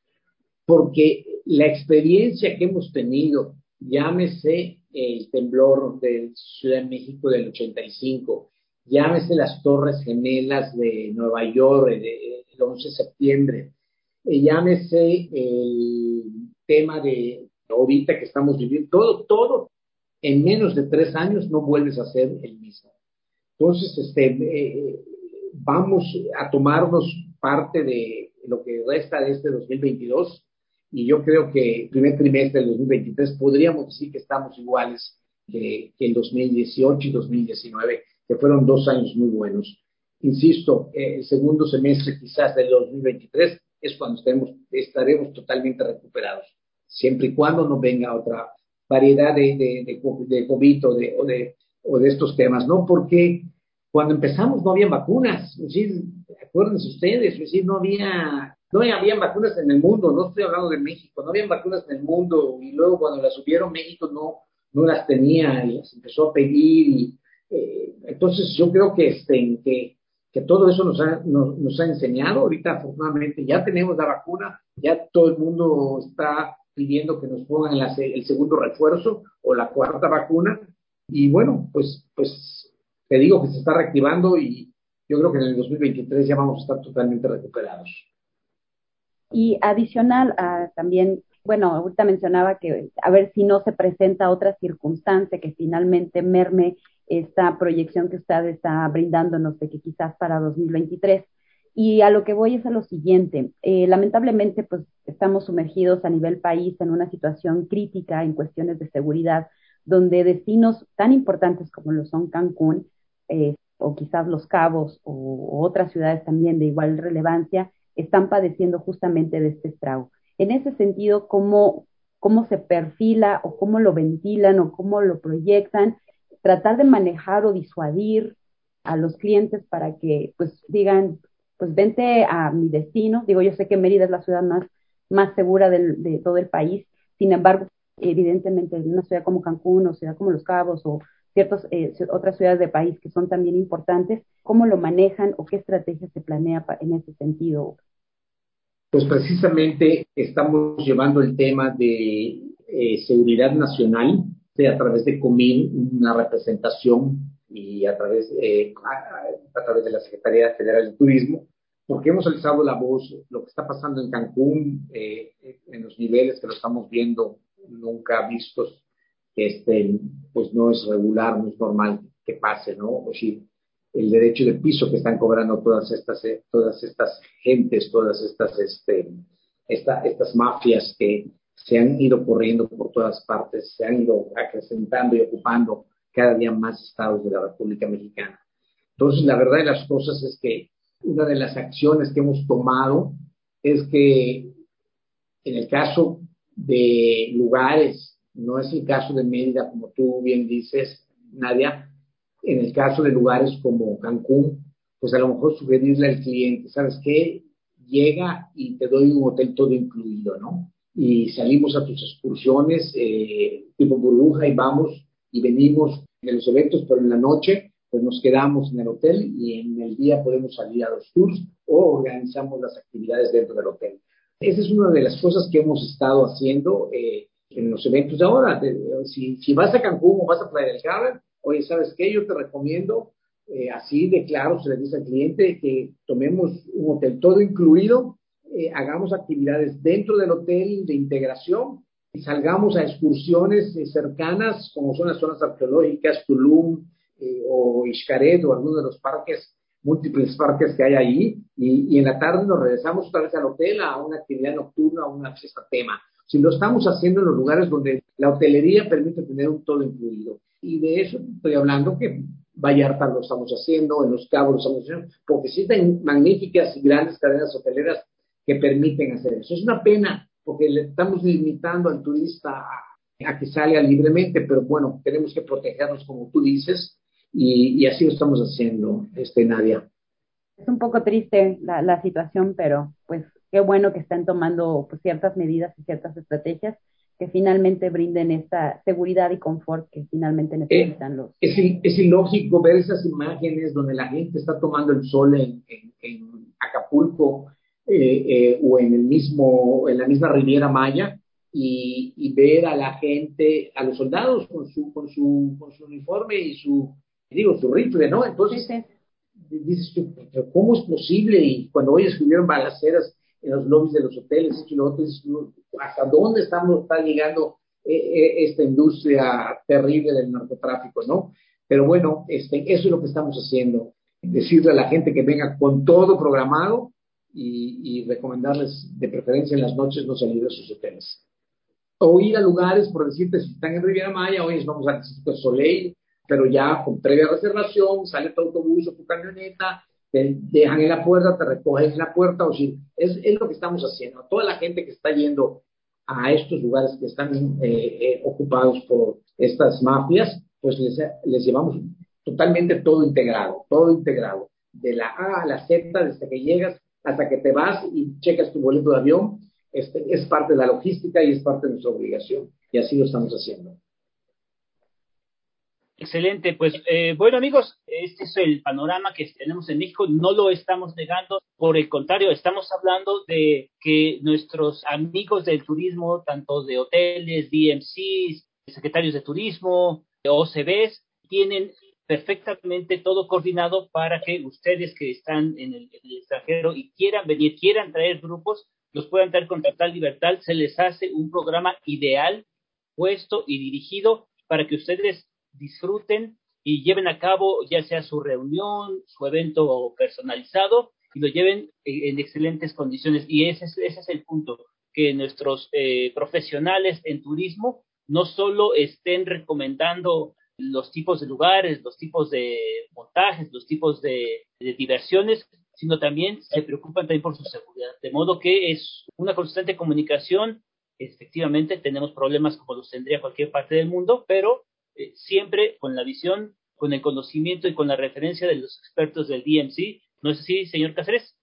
porque la experiencia que hemos tenido, llámese el temblor de Ciudad de México del 85, llámese las Torres Gemelas de Nueva York el 11 de septiembre, eh, llámese el tema de ahorita que estamos viviendo, todo, todo en menos de tres años no vuelves a ser el mismo. Entonces, este, eh, vamos a tomarnos parte de lo que resta de este 2022 y yo creo que el primer trimestre del 2023 podríamos decir que estamos iguales que, el 2018 y 2019, que fueron dos años muy buenos. Insisto, el segundo semestre quizás del 2023 es cuando estemos, estaremos totalmente recuperados, siempre y cuando no venga otra variedad de, de, de, COVID o de, o de, o de estos temas, ¿no? Porque cuando empezamos no había vacunas, es decir, acuérdense ustedes, es decir, no había, no había vacunas en el mundo, no estoy hablando de México, no había vacunas en el mundo y luego cuando las subieron México no, no las tenía y las empezó a pedir y eh, entonces yo creo que, este, que, que todo eso nos ha, nos, ha enseñado, ahorita afortunadamente ya tenemos la vacuna, ya todo el mundo está pidiendo que nos pongan el segundo refuerzo o la cuarta vacuna y bueno, pues, pues te digo que se está reactivando y yo creo que en el 2023 ya vamos a estar totalmente recuperados. Y adicional a también, bueno, ahorita mencionaba que a ver si no se presenta otra circunstancia que finalmente merme esta proyección que usted está brindándonos de que quizás para 2023. Y a lo que voy es a lo siguiente. Eh, lamentablemente, pues estamos sumergidos a nivel país en una situación crítica en cuestiones de seguridad, donde destinos tan importantes como lo son Cancún eh, o quizás Los Cabos o, otras ciudades también de igual relevancia están padeciendo justamente de este estrago. En ese sentido, ¿cómo, cómo se perfila o cómo lo ventilan o cómo lo proyectan, tratar de manejar o disuadir a los clientes para que pues digan, pues vente a mi destino. Digo, yo sé que Mérida es la ciudad más, más segura de todo el país, sin embargo, evidentemente en una ciudad como Cancún o ciudad como Los Cabos o ciertas eh, otras ciudades del país que son también importantes, ¿cómo lo manejan o qué estrategia se planea en ese sentido? Pues precisamente estamos llevando el tema de eh, seguridad nacional a través de COMIN, una representación y a través, eh, a, través de la Secretaría Federal de Turismo, porque hemos alzado la voz, lo que está pasando en Cancún, en los niveles que lo estamos viendo nunca vistos este, pues no es regular, no es normal que pase, ¿no? O si el derecho de piso que están cobrando todas estas, eh, todas estas gentes, todas estas, este, estas mafias que se han ido corriendo por todas partes, se han ido acrecentando y ocupando cada día más estados de la República Mexicana. Entonces, la verdad de las cosas es que una de las acciones que hemos tomado es que en el caso de lugares no es el caso de Mérida, como tú bien dices, Nadia. En el caso de lugares como Cancún, pues a lo mejor sugerirle al cliente, ¿sabes qué? Llega y te doy un hotel todo incluido, ¿no? Y salimos a tus excursiones eh, tipo burbuja y vamos y venimos de los eventos, pero en la noche pues nos quedamos en el hotel y en el día podemos salir a los tours o organizamos las actividades dentro del hotel. Esa es una de las cosas que hemos estado haciendo eh, en los eventos de ahora. si, si, vas a Cancún o vas a Playa del Carmen, oye, ¿sabes qué? Yo te recomiendo, eh, así de claro, se le dice al cliente que tomemos un hotel todo incluido, eh, hagamos actividades dentro del hotel de integración y salgamos a excursiones eh, cercanas, como son las zonas arqueológicas, Tulum o Xcaret o algunos de los parques múltiples parques que hay ahí y, y, en la tarde nos regresamos otra vez al hotel a una actividad nocturna, a una fiesta tema. Si lo estamos haciendo en los lugares donde la hotelería permite tener un todo incluido. Y de eso estoy hablando que Vallarta lo estamos haciendo, en Los Cabos lo estamos haciendo, porque existen magníficas y grandes cadenas hoteleras que permiten hacer eso. Es una pena porque le estamos limitando al turista a, a que salga libremente, pero bueno, tenemos que protegernos como tú dices y, y así lo estamos haciendo, este, Nadia. Es un poco triste la, la situación, pero pues qué bueno que están tomando pues, ciertas medidas y ciertas estrategias que finalmente brinden esta seguridad y confort que finalmente necesitan eh, los. Es, es, ilógico ver esas imágenes donde la gente está tomando el sol en, en, en Acapulco eh, eh, o en el mismo, en la misma Riviera Maya y, y, ver a la gente, a los soldados con su, con su, con su uniforme y su, digo, su rifle, ¿no? Entonces, sí, sí. dices tú, ¿cómo es posible? Y cuando hoy escribieron balaceras en los lobbies de los hoteles, y lo otro, hasta dónde estamos, está llegando eh, eh, esta industria terrible del narcotráfico, ¿no? Pero bueno, este, eso es lo que estamos haciendo, decirle a la gente que venga con todo programado y, y recomendarles de preferencia en las noches no salir de sus hoteles. O ir a lugares, por decirte, si están en Riviera Maya, hoy vamos al Distrito Soleil, pero ya con previa reservación, sale tu autobús o tu camioneta, te dejan en la puerta, te recogen en la puerta, o si es, es lo que estamos haciendo. Toda la gente que está yendo a estos lugares que están eh, eh, ocupados por estas mafias, pues les, les, llevamos totalmente todo integrado, todo integrado, de la A a la Z, desde que llegas hasta que te vas y checas tu boleto de avión, este, es parte de la logística y es parte de nuestra obligación, y así lo estamos haciendo. Excelente, pues eh, bueno amigos, este es el panorama que tenemos en México, no lo estamos negando, por el contrario, estamos hablando de que nuestros amigos del turismo, tanto de hoteles, DMCs, secretarios de turismo, OCBs, tienen perfectamente todo coordinado para que ustedes que están en el, extranjero y quieran venir, quieran traer grupos, los puedan traer con total libertad, se les hace un programa ideal, puesto y dirigido para que ustedes disfruten y lleven a cabo ya sea su reunión, su evento personalizado y lo lleven en, excelentes condiciones. Y ese es, ese es el punto, que nuestros eh, profesionales en turismo no solo estén recomendando los tipos de lugares, los tipos de montajes, los tipos de, diversiones, sino también se preocupan también por su seguridad. De modo que es una constante comunicación. Efectivamente, tenemos problemas como los tendría cualquier parte del mundo, pero eh, siempre con la visión, con el conocimiento y con la referencia de los expertos del DMC. ¿No es así, señor Cáceres?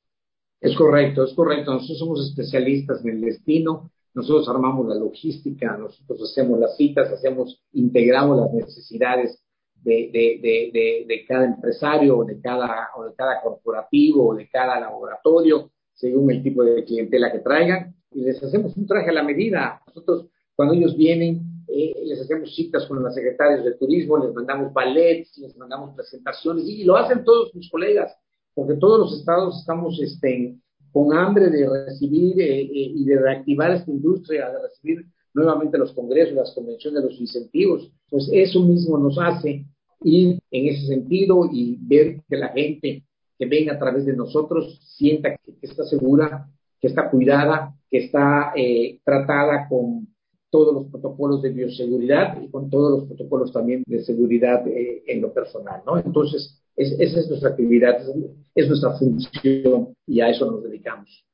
Es correcto, es correcto. Nosotros somos especialistas en el destino, nosotros armamos la logística, nosotros hacemos las citas, hacemos, integramos las necesidades de, de, de, de, cada empresario de cada, o de cada corporativo o de cada laboratorio, según el tipo de clientela que traigan, y les hacemos un traje a la medida. Nosotros, cuando ellos vienen, eh, les hacemos citas con los secretarios de turismo, les mandamos ballets, les mandamos presentaciones y, y lo hacen todos mis colegas, porque todos los estados estamos este, con hambre de recibir eh, eh, y de reactivar esta industria, de recibir nuevamente los congresos, las convenciones, los incentivos. Pues eso mismo nos hace ir en ese sentido y ver que la gente que venga a través de nosotros sienta que, está segura, que está cuidada, que está eh, tratada con todos los protocolos de bioseguridad y con todos los protocolos también de seguridad en lo personal, ¿no? Entonces, es, esa es nuestra actividad, es, es, nuestra función y a eso nos dedicamos.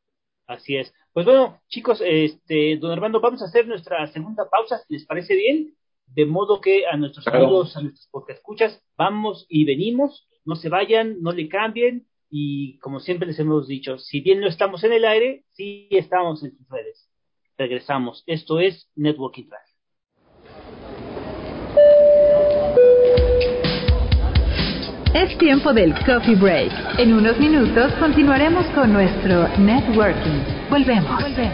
Así es. Pues bueno, chicos, este, don Armando, vamos a hacer nuestra segunda pausa, ¿les parece bien? De modo que a nuestros claro. amigos, a nuestros escuchas, vamos y venimos, no se vayan, no le cambien y como siempre les hemos dicho, si bien no estamos en el aire, sí estamos en sus redes. Regresamos. Esto es Networking Track. Es tiempo del coffee break. En unos minutos continuaremos con nuestro networking. Volvemos. Volvemos.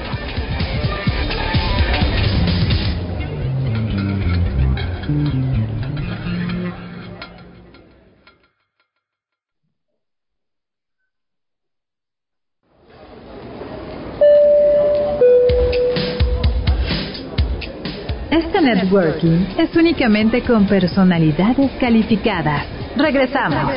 Este networking es únicamente con personalidades calificadas. Regresamos.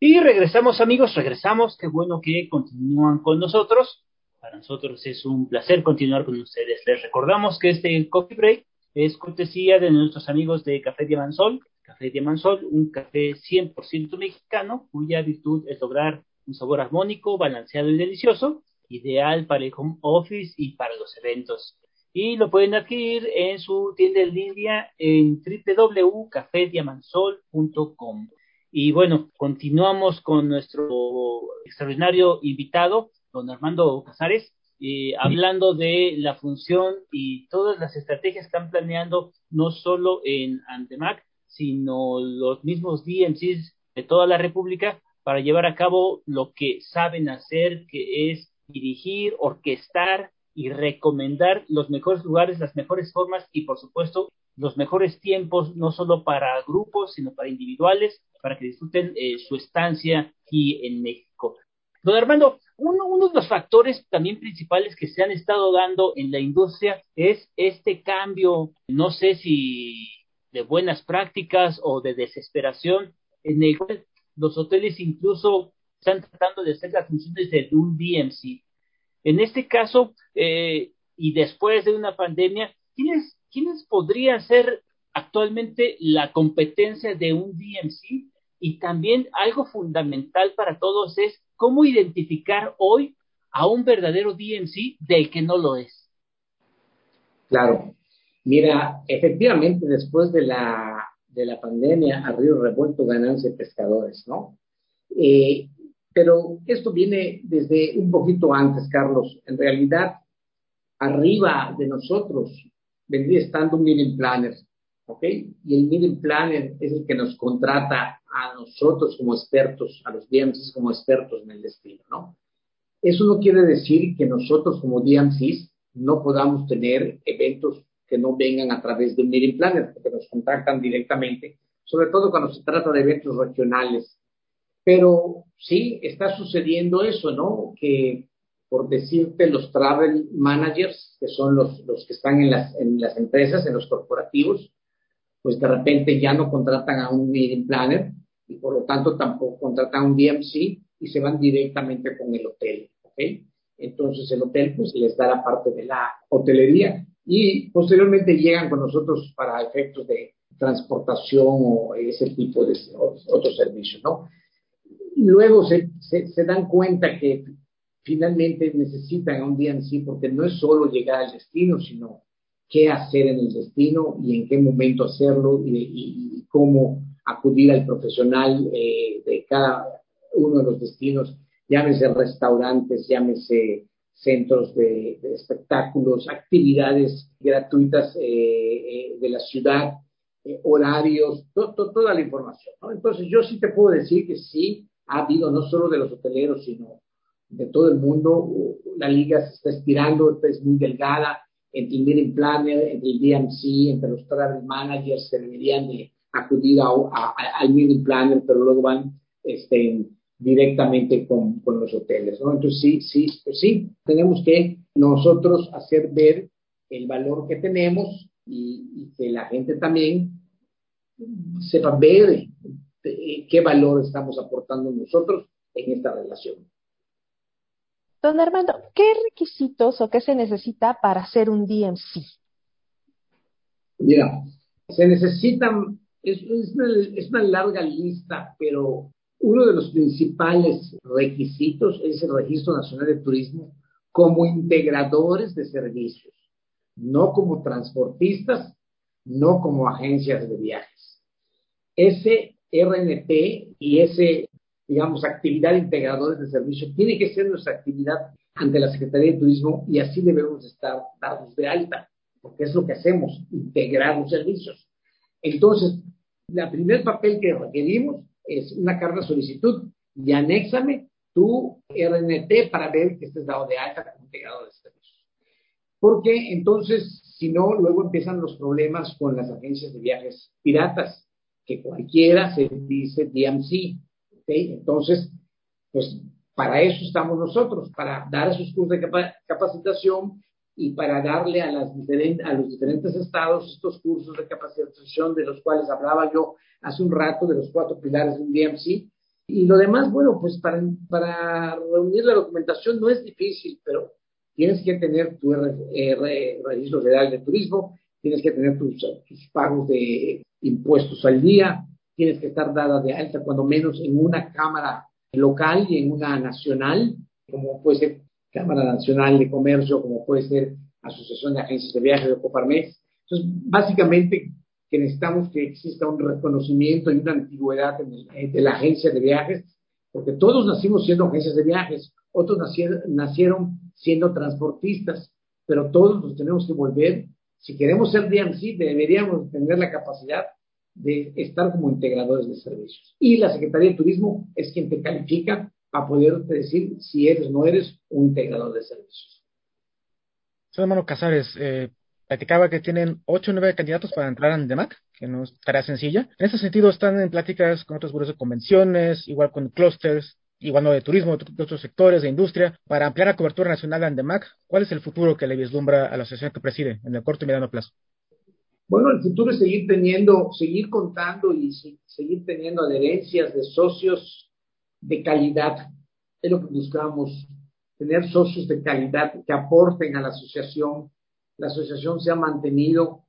Y regresamos amigos, regresamos. Qué bueno que continúan con nosotros. Para nosotros es un placer continuar con ustedes. Les recordamos que este coffee break es cortesía de nuestros amigos de Café Diamansol. Café Diamansol, un café 100% mexicano cuya virtud es lograr un sabor armónico, balanceado y delicioso ideal para el home office y para los eventos. Y lo pueden adquirir en su tienda en línea en www.cafediamansol.com. Y bueno, continuamos con nuestro extraordinario invitado, don Armando Casares, eh, hablando de la función y todas las estrategias que están planeando, no solo en Andemac, sino los mismos DMCs de toda la República, para llevar a cabo lo que saben hacer, que es dirigir, orquestar y recomendar los mejores lugares, las mejores formas y por supuesto los mejores tiempos, no solo para grupos, sino para individuales, para que disfruten eh, su estancia aquí en México. Don Armando, uno, uno, de los factores también principales que se han estado dando en la industria es este cambio, no sé si de buenas prácticas o de desesperación, en el cual los hoteles incluso están tratando de hacer las funciones de un DMC. En este caso, eh, y después de una pandemia, ¿quiénes, ¿quiénes podrían ser actualmente la competencia de un DMC? Y también algo fundamental para todos es cómo identificar hoy a un verdadero DMC del que no lo es. Claro. Mira, efectivamente, después de la, de la pandemia, a Río Revuelto ganancia pescadores, ¿no? Eh, pero esto viene desde un poquito antes, Carlos. En realidad, arriba de nosotros vendría estando un meeting planner, ¿ok? Y el meeting planner es el que nos contrata a nosotros como expertos, a los DMCs como expertos en el destino, ¿no? Eso no quiere decir que nosotros como DMCs no podamos tener eventos que no vengan a través de un meeting planner, porque nos contactan directamente, sobre todo cuando se trata de eventos regionales pero sí, está sucediendo eso, ¿no? Que por decirte, los travel managers, que son los, los que están en las, en las empresas, en los corporativos, pues de repente ya no contratan a un meeting planner y por lo tanto tampoco contratan a un DMC y se van directamente con el hotel, ¿ok? Entonces el hotel pues les da la parte de la hotelería y posteriormente llegan con nosotros para efectos de transportación o ese tipo de otros servicios, ¿no? Luego se, se, dan cuenta que finalmente necesitan un DNC porque no es solo llegar al destino, sino qué hacer en el destino y en qué momento hacerlo y, cómo acudir al profesional eh, de cada uno de los destinos, llámese restaurantes, llámese centros de, espectáculos, actividades gratuitas eh, eh, de la ciudad, horarios, toda la información. Entonces yo sí te puedo decir que sí, ha habido no solo de los hoteleros, sino de todo el mundo. La liga se está estirando, es muy delgada entre el meeting planner, entre el DMC, entre los travel managers que deberían de acudir al meeting planner, pero luego van este, directamente con, con, los hoteles. ¿no? Entonces sí, sí, pues sí, tenemos que nosotros hacer ver el valor que tenemos y, y que la gente también sepa ver qué valor estamos aportando nosotros en esta relación. Don Armando, ¿qué requisitos o qué se necesita para hacer un DMC? Mira, se necesitan, es, una, larga lista, pero uno de los principales requisitos es el Registro Nacional de Turismo como integradores de servicios, no como transportistas, no como agencias de viajes. Ese RNT y ese, digamos, actividad integradores de servicio tiene que ser nuestra actividad ante la Secretaría de Turismo y así debemos estar dados de alta, porque es lo que hacemos, integrar los servicios. Entonces, el primer papel que requerimos es una carta solicitud y anéxame tu RNT para ver que estés dado de alta como integrador de servicios. Porque entonces, si no, luego empiezan los problemas con las agencias de viajes piratas, que cualquiera se dice DMC. Entonces, pues para eso estamos nosotros, para dar esos cursos de capacitación y para darle a, las a los diferentes estados estos cursos de capacitación de los cuales hablaba yo hace un rato, de los cuatro pilares de un DMC. Y lo demás, bueno, pues para, para reunir la documentación no es difícil, pero tienes que tener tu registro federal de turismo, tienes que tener tus, tus, pagos de impuestos al día, tienes que estar dada de alta cuando menos en una cámara local y en una nacional, como puede ser Cámara Nacional de Comercio, como puede ser Asociación de Agencias de Viajes de Coparmex. Entonces, básicamente que necesitamos que exista un reconocimiento y una antigüedad de la agencia de viajes, porque todos nacimos siendo agencias de viajes, otros nacieron, nacieron siendo transportistas, pero todos nos tenemos que volver, si queremos ser DMC, deberíamos tener la capacidad de estar como integradores de servicios. Y la Secretaría de Turismo es quien te califica para poder decir si eres o no eres un integrador de servicios. Soy hermano Casares, eh, platicaba que tienen ocho o nueve candidatos para entrar en DEMAC, que no es tarea sencilla. En ese sentido, están en pláticas con otros grupos de convenciones, igual con clusters, igual de turismo, de otros sectores de industria, para ampliar la cobertura nacional de ANDEMAC. ¿Cuál es el futuro que le vislumbra a la asociación que preside en el corto y mediano plazo? Bueno, el futuro es seguir teniendo, seguir contando y seguir teniendo adherencias de socios de calidad. Es lo que buscamos, tener socios de calidad que aporten a la asociación. La asociación se ha mantenido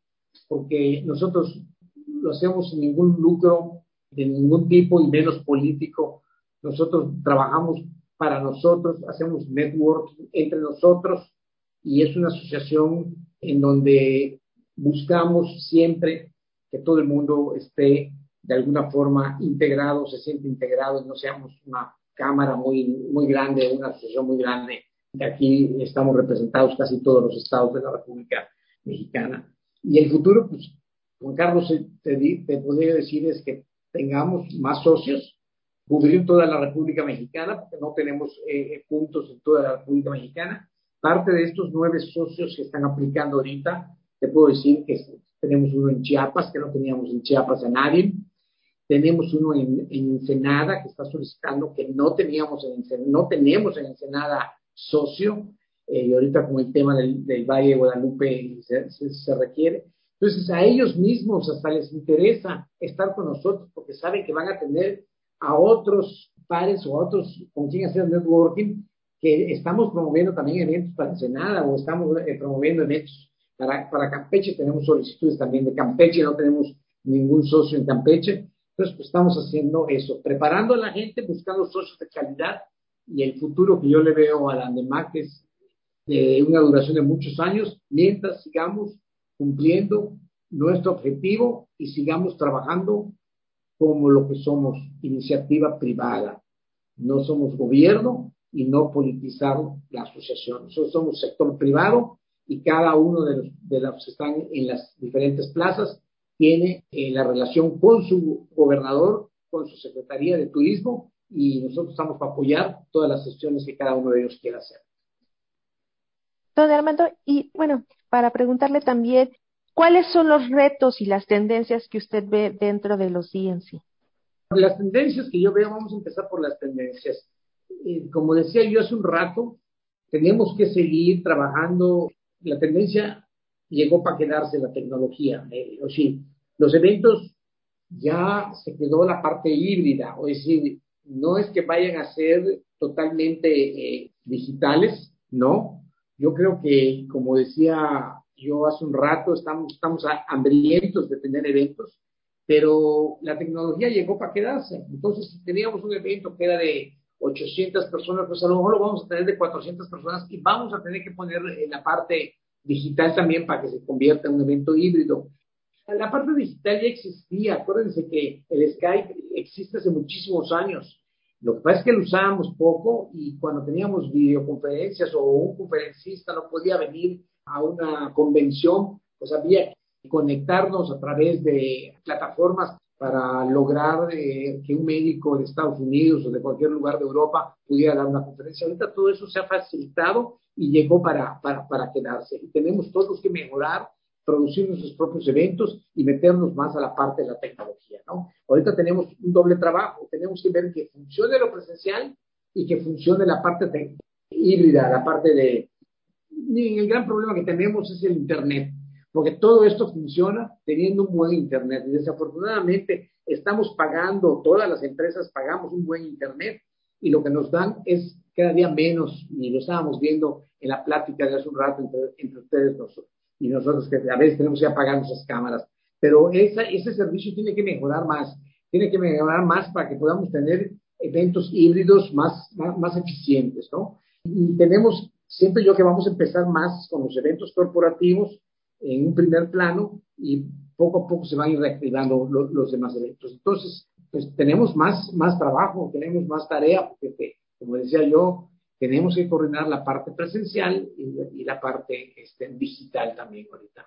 porque nosotros lo hacemos sin ningún lucro de ningún tipo y menos político. Nosotros trabajamos para nosotros, hacemos network entre nosotros y es una asociación en donde buscamos siempre que todo el mundo esté de alguna forma integrado, se siente integrado no seamos una cámara muy, muy grande, una asociación muy grande. Aquí estamos representados casi todos los estados de la República Mexicana. Y el futuro, pues, Juan Carlos, te, te podría decir es que tengamos más socios, cubrir toda la República Mexicana, porque no tenemos eh, puntos en toda la República Mexicana. Parte de estos nueve socios que están aplicando ahorita te puedo decir que tenemos uno en Chiapas, que no teníamos en Chiapas a nadie. Tenemos uno en, Ensenada, que está solicitando que no teníamos en no tenemos en Ensenada socio. Eh, y ahorita con el tema del, Valle de Guadalupe se, requiere. Entonces a ellos mismos hasta les interesa estar con nosotros porque saben que van a tener a otros pares o a otros con quien hacer networking que estamos promoviendo también eventos para Ensenada o estamos eh, promoviendo eventos para, para Campeche tenemos solicitudes también de Campeche, no tenemos ningún socio en Campeche. Entonces, pues, estamos haciendo eso, preparando a la gente, buscando socios de calidad y el futuro que yo le veo a la ANDEMAC es de una duración de muchos años, mientras sigamos cumpliendo nuestro objetivo y sigamos trabajando como lo que somos, iniciativa privada. No somos gobierno y no politizar la asociación. Nosotros somos sector privado y cada uno de los, que están en las diferentes plazas tiene eh, la relación con su gobernador, con su Secretaría de Turismo y nosotros estamos para apoyar todas las gestiones que cada uno de ellos quiera hacer. Don Armando, y bueno, para preguntarle también, ¿cuáles son los retos y las tendencias que usted ve dentro de los DNC? Las tendencias que yo veo, vamos a empezar por las tendencias. Eh, como decía yo hace un rato, tenemos que seguir trabajando la tendencia llegó para quedarse la tecnología. Eh, o sí, los eventos ya se quedó la parte híbrida, o decir, no es que vayan a ser totalmente eh, digitales, no. Yo creo que, como decía yo hace un rato, estamos, estamos hambrientos de tener eventos, pero la tecnología llegó para quedarse. Entonces, si teníamos un evento que era de 800 personas, pues a lo mejor lo vamos a tener de 400 personas y vamos a tener que poner en la parte digital también para que se convierta en un evento híbrido. La parte digital ya existía, acuérdense que el Skype existe hace muchísimos años. Lo que pasa es que lo usábamos poco y cuando teníamos videoconferencias o un conferencista no podía venir a una convención, pues había que conectarnos a través de plataformas para lograr eh, que un médico de Estados Unidos o de cualquier lugar de Europa pudiera dar una conferencia. Ahorita todo eso se ha facilitado y llegó para, para, para quedarse. Y tenemos todos que mejorar, producir nuestros propios eventos y meternos más a la parte de la tecnología, ¿no? Ahorita tenemos un doble trabajo, tenemos que ver que funcione lo presencial y que funcione la parte híbrida, la parte de... El gran problema que tenemos es el Internet porque todo esto funciona teniendo un buen Internet. Y desafortunadamente estamos pagando, todas las empresas pagamos un buen Internet y lo que nos dan es cada día menos, y lo estábamos viendo en la plática de hace un rato entre, ustedes y nosotros, que a veces tenemos que apagar nuestras cámaras. Pero ese servicio tiene que mejorar más, tiene que mejorar más para que podamos tener eventos híbridos más, más, más eficientes, ¿no? Y tenemos, siento yo que vamos a empezar más con los eventos corporativos, en un primer plano y poco a poco se van a ir reactivando los demás eventos. Entonces, pues tenemos más, más trabajo, tenemos más tarea, porque como decía yo, tenemos que coordinar la parte presencial y, la parte este, digital también ahorita.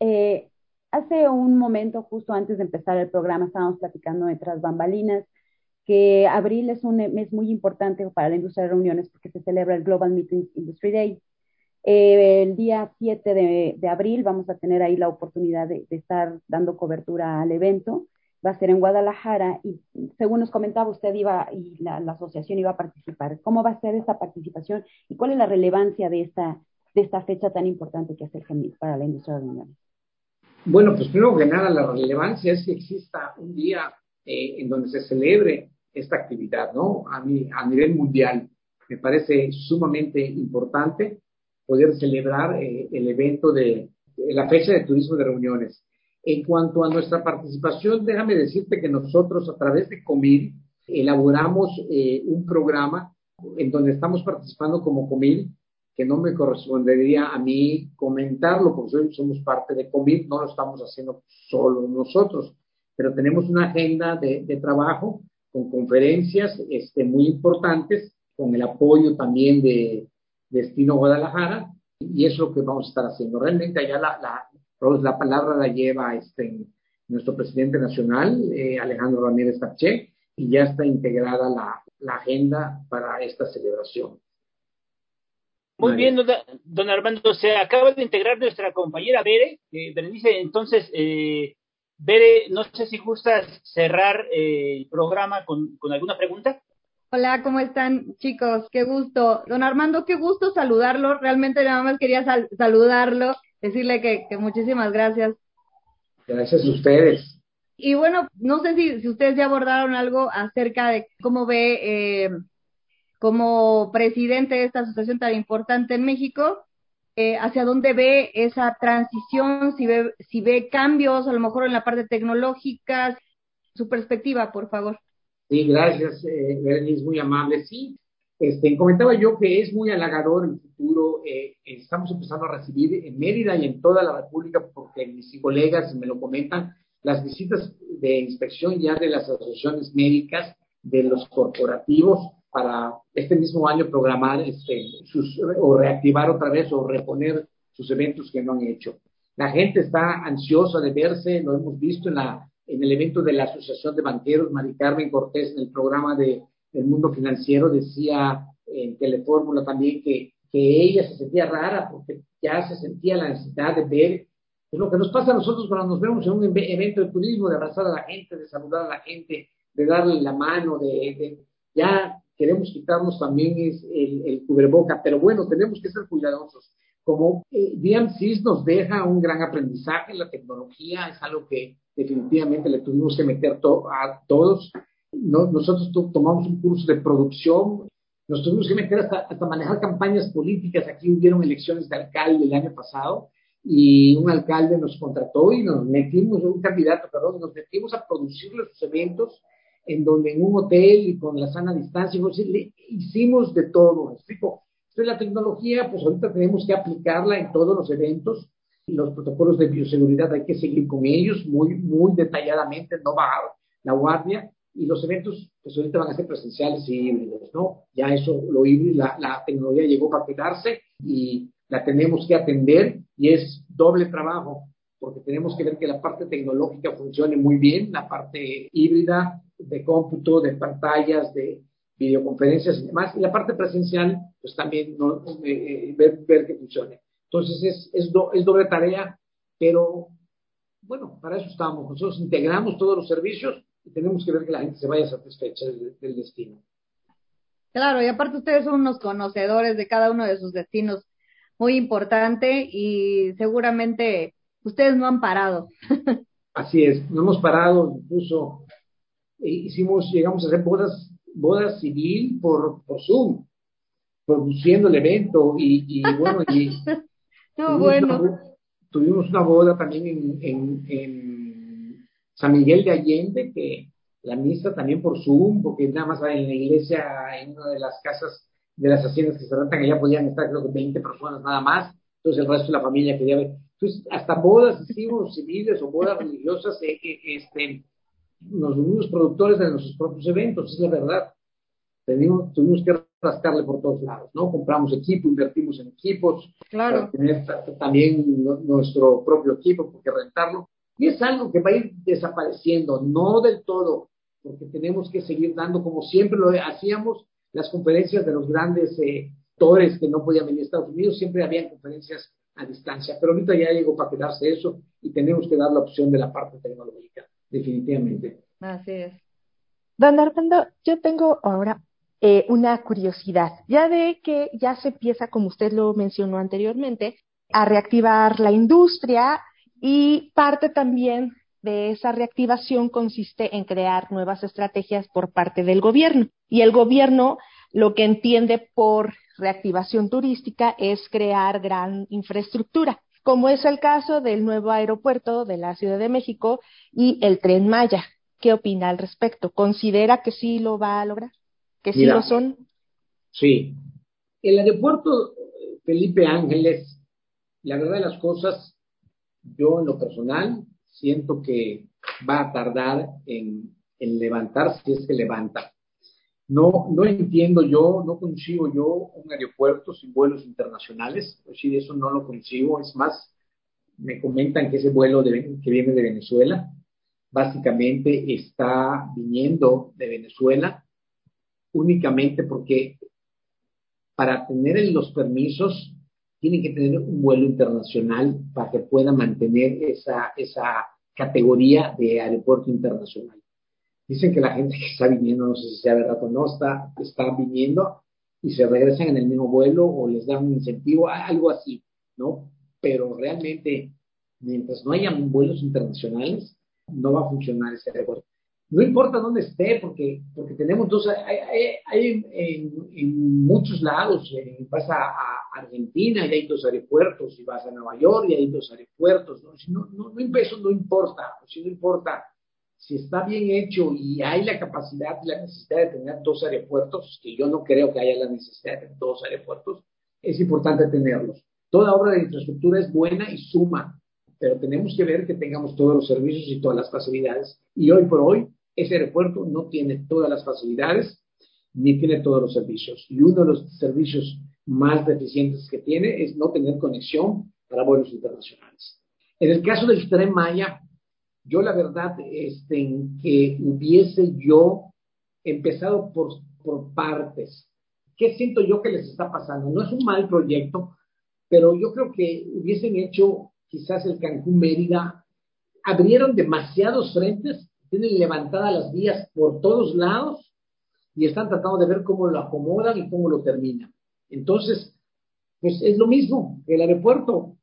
Eh, hace un momento, justo antes de empezar el programa, estábamos platicando de tras bambalinas que abril es un mes muy importante para la industria de reuniones porque se celebra el Global Meetings Industry Day. Eh, el día 7 de, abril vamos a tener ahí la oportunidad de, estar dando cobertura al evento. Va a ser en Guadalajara y según nos comentaba usted iba y la, asociación iba a participar. ¿Cómo va a ser esta participación y cuál es la relevancia de esta, de esta fecha tan importante que es el GEMIT para la industria de uniones? Bueno, pues primero que nada la relevancia es que exista un día eh, en donde se celebre esta actividad, ¿no? A, mí, a nivel mundial me parece sumamente importante poder celebrar eh, el evento de, la fecha de turismo de reuniones. En cuanto a nuestra participación, déjame decirte que nosotros a través de Comil elaboramos eh, un programa en donde estamos participando como Comil, que no me correspondería a mí comentarlo, porque somos parte de Comil, no lo estamos haciendo solo nosotros, pero tenemos una agenda de, de trabajo con conferencias este, muy importantes, con el apoyo también de, destino Guadalajara, y es lo que vamos a estar haciendo. Realmente allá la, la, la palabra la lleva este, nuestro presidente nacional, eh, Alejandro Ramírez Taché, y ya está integrada la, la agenda para esta celebración. Muy bien, don, Armando, se acaba de integrar nuestra compañera Bere. Eh, Berenice, entonces, eh, Bere, no sé si gustas cerrar eh, el programa con, con alguna pregunta. Hola, ¿cómo están chicos? Qué gusto. Don Armando, qué gusto saludarlo. Realmente nada más quería saludarlo, decirle que, muchísimas gracias. Gracias a ustedes. Y bueno, no sé si, ustedes ya abordaron algo acerca de cómo ve eh, como presidente de esta asociación tan importante en México, eh, hacia dónde ve esa transición, si ve, si ve cambios a lo mejor en la parte tecnológica, su perspectiva, por favor. Sí, gracias, eh, Berenice, muy amable. Sí, este, comentaba yo que es muy halagador el futuro. Eh, estamos empezando a recibir en Mérida y en toda la República, porque mis colegas me lo comentan, las visitas de inspección ya de las asociaciones médicas, de los corporativos, para este mismo año programar este, sus, o reactivar otra vez o reponer sus eventos que no han hecho. La gente está ansiosa de verse, lo hemos visto en la en el evento de la Asociación de Banqueros, Mari Carmen Cortés, en el programa de El Mundo Financiero, decía en Telefórmula también que, que ella se sentía rara porque ya se sentía la necesidad de ver pues, lo que nos pasa a nosotros cuando nos vemos en un evento de turismo, de abrazar a la gente, de saludar a la gente, de darle la mano, de, ya queremos quitarnos también es el, el, cubreboca, pero bueno, tenemos que ser cuidadosos. Como eh, nos deja un gran aprendizaje, la tecnología es algo que definitivamente le tuvimos que meter a todos. nosotros tomamos un curso de producción, nos tuvimos que meter hasta, hasta manejar campañas políticas. Aquí hubieron elecciones de alcalde el año pasado y un alcalde nos contrató y nos metimos, un candidato, perdón, nos metimos a producir los eventos en donde en un hotel y con la sana distancia, hicimos de todo, explico. Entonces la tecnología, pues ahorita tenemos que aplicarla en todos los eventos Los protocolos de bioseguridad hay que seguir con ellos muy, muy detalladamente, no bajar la guardia. Y los eventos, pues ahorita van a ser presenciales y híbridos, ¿no? Ya eso, lo híbrido, la, la tecnología llegó para quedarse y la tenemos que atender y es doble trabajo porque tenemos que ver que la parte tecnológica funcione muy bien, la parte híbrida de cómputo, de pantallas, de videoconferencias y demás, y la parte presencial, pues también no, eh, eh, ver, ver, que funcione. Entonces es, es, es doble tarea, pero bueno, para eso estamos. Nosotros integramos todos los servicios y tenemos que ver que la gente se vaya satisfecha del, del destino. Claro, y aparte ustedes son unos conocedores de cada uno de sus destinos muy importante y seguramente ustedes no han parado. Así es, no hemos parado, incluso hicimos, llegamos a hacer bodas, bodas civil por, por Zoom, produciendo el evento y, y bueno, y no, bueno. Una, tuvimos una boda también en, en, en, San Miguel de Allende, que la misa también por Zoom, porque nada más en la iglesia, en una de las casas de las haciendas que se rentan allá podían estar creo que 20 personas nada más, entonces el resto de la familia quería ver. Entonces, hasta bodas hicimos civiles o bodas religiosas, eh, eh, este, nos unimos productores de nuestros propios eventos, es la verdad. Tuvimos, tuvimos que rascarle por todos lados, ¿no? Compramos equipo, invertimos en equipos, claro. para tener también nuestro propio equipo, porque rentarlo. Y es algo que va a ir desapareciendo, no del todo, porque tenemos que seguir dando, como siempre lo hacíamos, las conferencias de los grandes eh, actores que no podían venir a Estados Unidos, siempre habían conferencias a distancia, pero ahorita ya llegó para quedarse eso y tenemos que dar la opción de la parte tecnológica, definitivamente. Así es. Don Armando, yo tengo ahora eh, una curiosidad. Ya de que ya se empieza, como usted lo mencionó anteriormente, a reactivar la industria y parte también de esa reactivación consiste en crear nuevas estrategias por parte del gobierno. Y el gobierno lo que entiende por reactivación turística es crear gran infraestructura, como es el caso del nuevo aeropuerto de la Ciudad de México y el tren Maya. ¿Qué opina al respecto? ¿Considera que sí lo va a lograr? ¿Que sí Mira, lo son? Sí. El aeropuerto Felipe Ángeles, la verdad de las cosas, yo en lo personal siento que va a tardar en, en levantar si es que levanta. No, no entiendo yo, no consigo yo un aeropuerto sin vuelos internacionales, pues eso no lo consigo. Es más, me comentan que ese vuelo de, que viene de Venezuela, básicamente está viniendo de Venezuela únicamente porque para tener los permisos tienen que tener un vuelo internacional para que pueda mantener esa, esa categoría de aeropuerto internacional. Dicen que la gente que está viniendo, no sé si sea verdad o no, está, está viniendo y se regresan en el mismo vuelo o les dan un incentivo, algo así, ¿no? Pero realmente, mientras no haya vuelos internacionales, no va a funcionar ese aeropuerto. No importa dónde esté, porque, porque tenemos dos, hay, hay, hay en, muchos lados, eh, vas a, a, Argentina y hay dos aeropuertos, y vas a Nueva York y hay dos aeropuertos, ¿no? Si no, no, no, eso no importa, si no importa si está bien hecho y hay la capacidad y la necesidad de tener dos aeropuertos, que yo no creo que haya la necesidad de dos aeropuertos, es importante tenerlos. Toda obra de infraestructura es buena y suma, pero tenemos que ver que tengamos todos los servicios y todas las facilidades. Y hoy por hoy, ese aeropuerto no tiene todas las facilidades ni tiene todos los servicios. Y uno de los servicios más deficientes que tiene es no tener conexión para vuelos internacionales. En el caso del tren Maya, yo la verdad, este, que hubiese yo empezado por, por partes. ¿Qué siento yo que les está pasando? No es un mal proyecto, pero yo creo que hubiesen hecho quizás el Cancún Mérida, abrieron demasiados frentes, tienen levantadas las vías por todos lados y están tratando de ver cómo lo acomodan y cómo lo terminan. Entonces, pues es lo mismo el aeropuerto.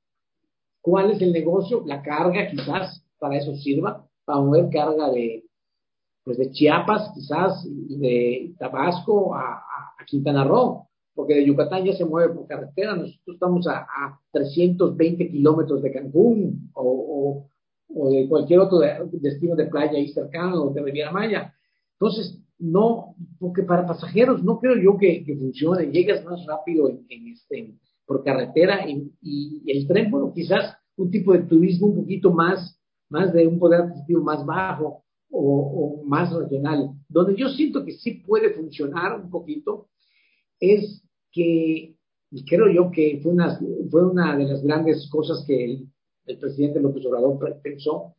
¿Cuál es el negocio? La carga quizás para eso sirva, para mover carga de, pues de Chiapas quizás de Tabasco a, Quintana Roo, porque de Yucatán ya se mueve por carretera, nosotros estamos a, a 320 kilómetros de Cancún o, o, de cualquier otro de, destino de playa ahí cercano o de Riviera Maya. Entonces, no, porque para pasajeros no creo yo que, que funcione, llegas más rápido en, este, por carretera y, el tren, bueno, quizás un tipo de turismo un poquito más, más de un poder adquisitivo más bajo o, más regional. Donde yo siento que sí puede funcionar un poquito es que, y creo yo que fue una, fue una de las grandes cosas que el, el presidente López Obrador pensó,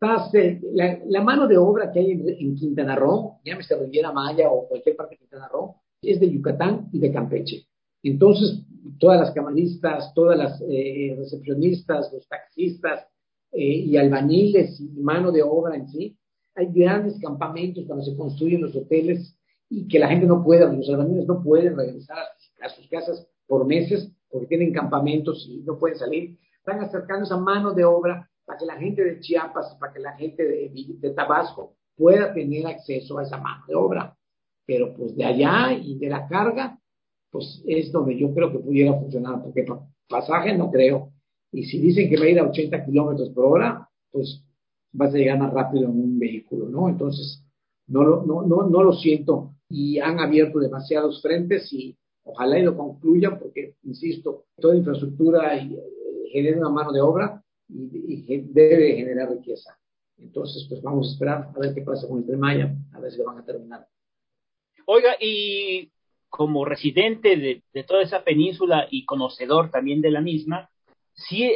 la, la, mano de obra que hay en, Quintana Roo, llámese Riviera Maya o cualquier parte de Quintana Roo, es de Yucatán y de Campeche. Entonces, todas las camaristas, todas las eh, recepcionistas, los taxistas eh, y albañiles y mano de obra en sí, hay grandes campamentos cuando se construyen los hoteles y que la gente no puede, los albañiles no pueden regresar a sus, casas por meses porque tienen campamentos y no pueden salir. Están acercando esa mano de obra para que la gente de Chiapas, para que la gente de, de Tabasco pueda tener acceso a esa mano de obra. Pero pues de allá y de la carga, pues es donde yo creo que pudiera funcionar, porque pasaje no creo. Y si dicen que va a ir a 80 kilómetros por hora, pues vas a llegar más rápido en un vehículo, ¿no? Entonces, no lo, no, no, no lo siento. Y han abierto demasiados frentes y ojalá lo concluyan, porque, insisto, toda infraestructura eh, genera una mano de obra y, debe generar riqueza. Entonces, pues vamos a esperar a ver qué pasa con el de Maya, a ver si lo van a terminar. Oiga, y como residente de, toda esa península y conocedor también de la misma, sí,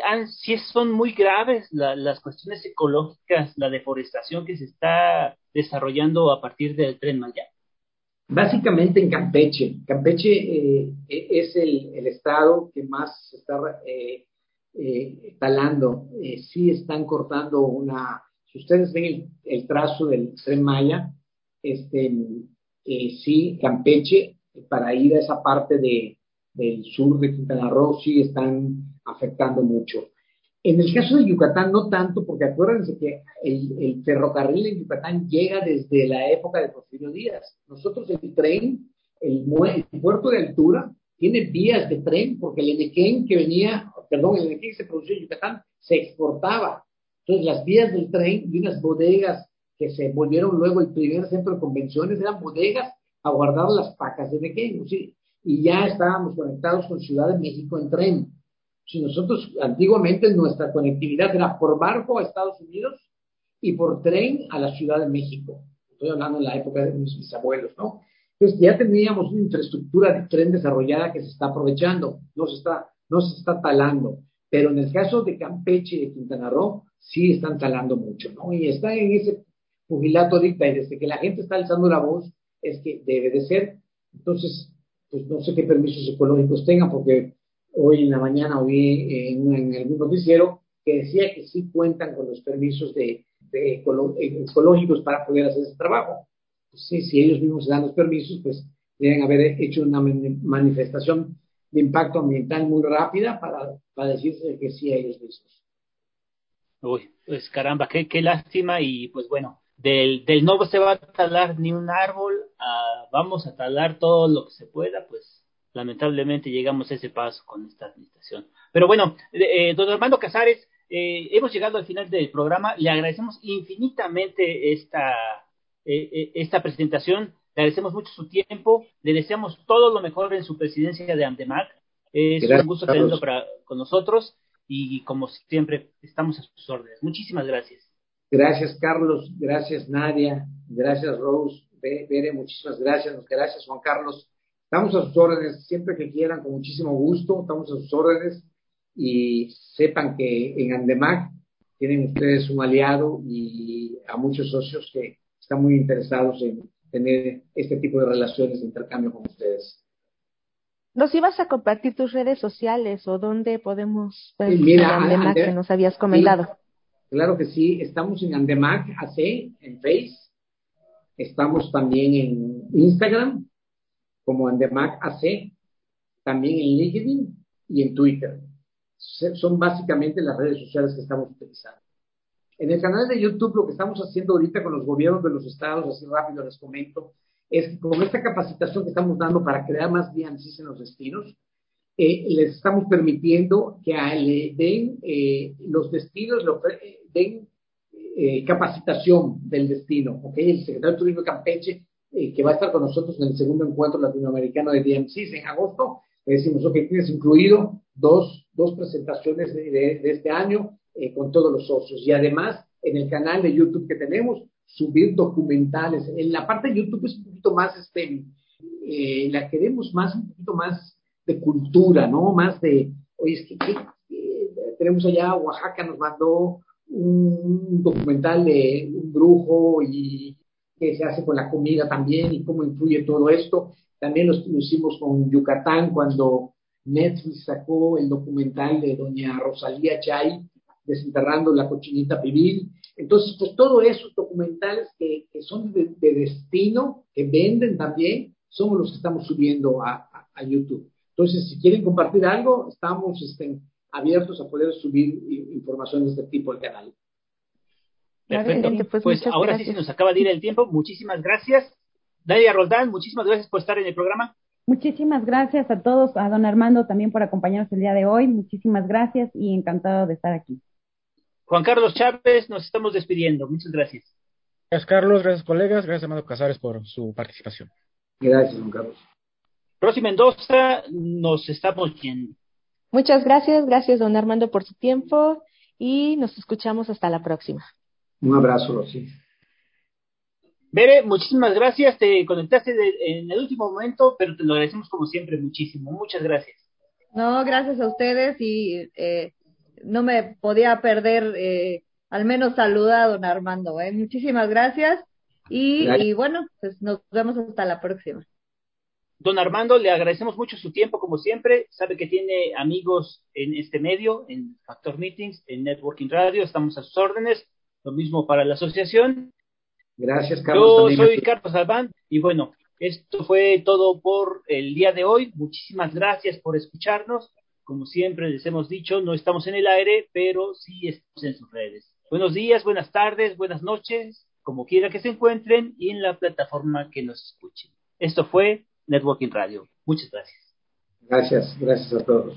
son muy graves las cuestiones ecológicas, la deforestación que se está desarrollando a partir del tren Maya. Básicamente en Campeche. Campeche eh, es el, estado que más se está eh, eh, talando. sí están cortando una... Si ustedes ven el, el trazo del tren Maya, este, sí, Campeche para ir a esa parte de, del sur de Quintana Roo sí están afectando mucho. En el caso de Yucatán no tanto, porque acuérdense que el, ferrocarril en Yucatán llega desde la época de Porfirio Díaz. Nosotros el tren, el, puerto de altura, tiene vías de tren, porque el Enequén que venía, perdón, el Enequén que se producía en Yucatán se exportaba. Entonces las vías del tren y unas bodegas que se volvieron luego el primer centro de convenciones eran bodegas a guardar las pacas de pequeño, ¿sí? Y ya estábamos conectados con Ciudad de México en tren. Si nosotros antiguamente nuestra conectividad era por barco a Estados Unidos y por tren a la Ciudad de México. Estoy hablando en la época de mis, abuelos, ¿no? Entonces ya teníamos una infraestructura de tren desarrollada que se está aprovechando, no se está, no se está talando. Pero en el caso de Campeche y de Quintana Roo, sí están talando mucho, ¿no? Y está en ese pugilato ahorita y desde que la gente está alzando la voz, es que debe de ser. Entonces, pues no sé qué permisos ecológicos tengan, porque hoy en la mañana oí en, en algún noticiero que decía que sí cuentan con los permisos de, ecológicos para poder hacer ese trabajo. Pues sí, si ellos mismos dan los permisos, pues deben haber hecho una manifestación de impacto ambiental muy rápida para, para decirse que sí a ellos mismos. Uy, pues caramba, qué, qué lástima y pues bueno, del, del no se va a talar ni un árbol, vamos a talar todo lo que se pueda, pues lamentablemente llegamos a ese paso con esta administración. Pero bueno, eh, don Armando Casares, eh, hemos llegado al final del programa, le agradecemos infinitamente esta, eh, esta presentación, le agradecemos mucho su tiempo, le deseamos todo lo mejor en su presidencia de Andemac. Es un gusto tenerlo para, con nosotros y como siempre estamos a sus órdenes. Muchísimas gracias. Gracias, Carlos. Gracias, Nadia. Gracias, Rose. Bere, muchísimas gracias. Gracias, Juan Carlos. Estamos a sus órdenes siempre que quieran, con muchísimo gusto. Estamos a sus órdenes y sepan que en Andemac tienen ustedes un aliado y a muchos socios que están muy interesados en tener este tipo de relaciones de intercambio con ustedes. ¿Nos ibas a compartir tus redes sociales o dónde podemos ver Andemac que nos habías comentado? Claro que sí, estamos en Andemac AC, en Face, estamos también en Instagram como Andemac AC, también en LinkedIn y en Twitter. Son básicamente las redes sociales que estamos utilizando. En el canal de YouTube lo que estamos haciendo ahorita con los gobiernos de los estados, así rápido les comento, es que con esta capacitación que estamos dando para crear más DMCs en los destinos, eh, les estamos permitiendo que le den eh, los destinos, le den eh, capacitación del destino. ¿okay? El secretario de Turismo de Campeche, que va a estar con nosotros en el segundo encuentro latinoamericano de DMCs en agosto, decimos, ok, tienes incluido dos, dos presentaciones de, este año eh, con todos los socios. Y además, en el canal de YouTube que tenemos, subir documentales. En la parte de YouTube es un poquito más, este, eh, la queremos más, un poquito más de cultura, ¿no? Más de, oye, es que, tenemos allá, Oaxaca nos mandó un documental de un brujo y qué se hace con la comida también y cómo influye todo esto. También lo, hicimos con Yucatán cuando Netflix sacó el documental de doña Rosalía Chay, desenterrando la cochinita pibil. Entonces, pues todos esos documentales que, son de, destino, que venden también, somos los que estamos subiendo a, YouTube. Entonces, si quieren compartir algo, estamos este, abiertos a poder subir información de este tipo al canal. Perfecto. Pues, pues ahora sí se nos acaba de ir el tiempo. Muchísimas gracias. Dalia Roldán, muchísimas gracias por estar en el programa. Muchísimas gracias a todos, a don Armando también por acompañarnos el día de hoy. Muchísimas gracias y encantado de estar aquí. Juan Carlos Chávez, nos estamos despidiendo. Muchas gracias. Gracias, Carlos. Gracias, colegas. Gracias, Armando Casares, por su participación. Gracias, Juan Carlos. Rosy Mendoza, nos estamos viendo. Muchas gracias. Gracias, don Armando, por su tiempo y nos escuchamos hasta la próxima. Un abrazo, Rosy. Bere, muchísimas gracias. Te conectaste en el último momento, pero te lo agradecemos como siempre muchísimo. Muchas gracias. No, gracias a ustedes y eh, no me podía perder eh, al menos saludar a don Armando. ¿eh? Muchísimas gracias y, bueno, pues nos vemos hasta la próxima. Don Armando, le agradecemos mucho su tiempo, como siempre. Sabe que tiene amigos en este medio, en Factor Meetings, en Networking Radio. Estamos a sus órdenes. Lo mismo para la asociación. Gracias, Carlos. Yo soy Carlos Albán y bueno, esto fue todo por el día de hoy. Muchísimas gracias por escucharnos. Como siempre les hemos dicho, no estamos en el aire, pero sí estamos en sus redes. Buenos días, buenas tardes, buenas noches, como quiera que se encuentren y en la plataforma que nos escuchen. Esto fue Networking Radio. Muchas gracias. Gracias, gracias a todos.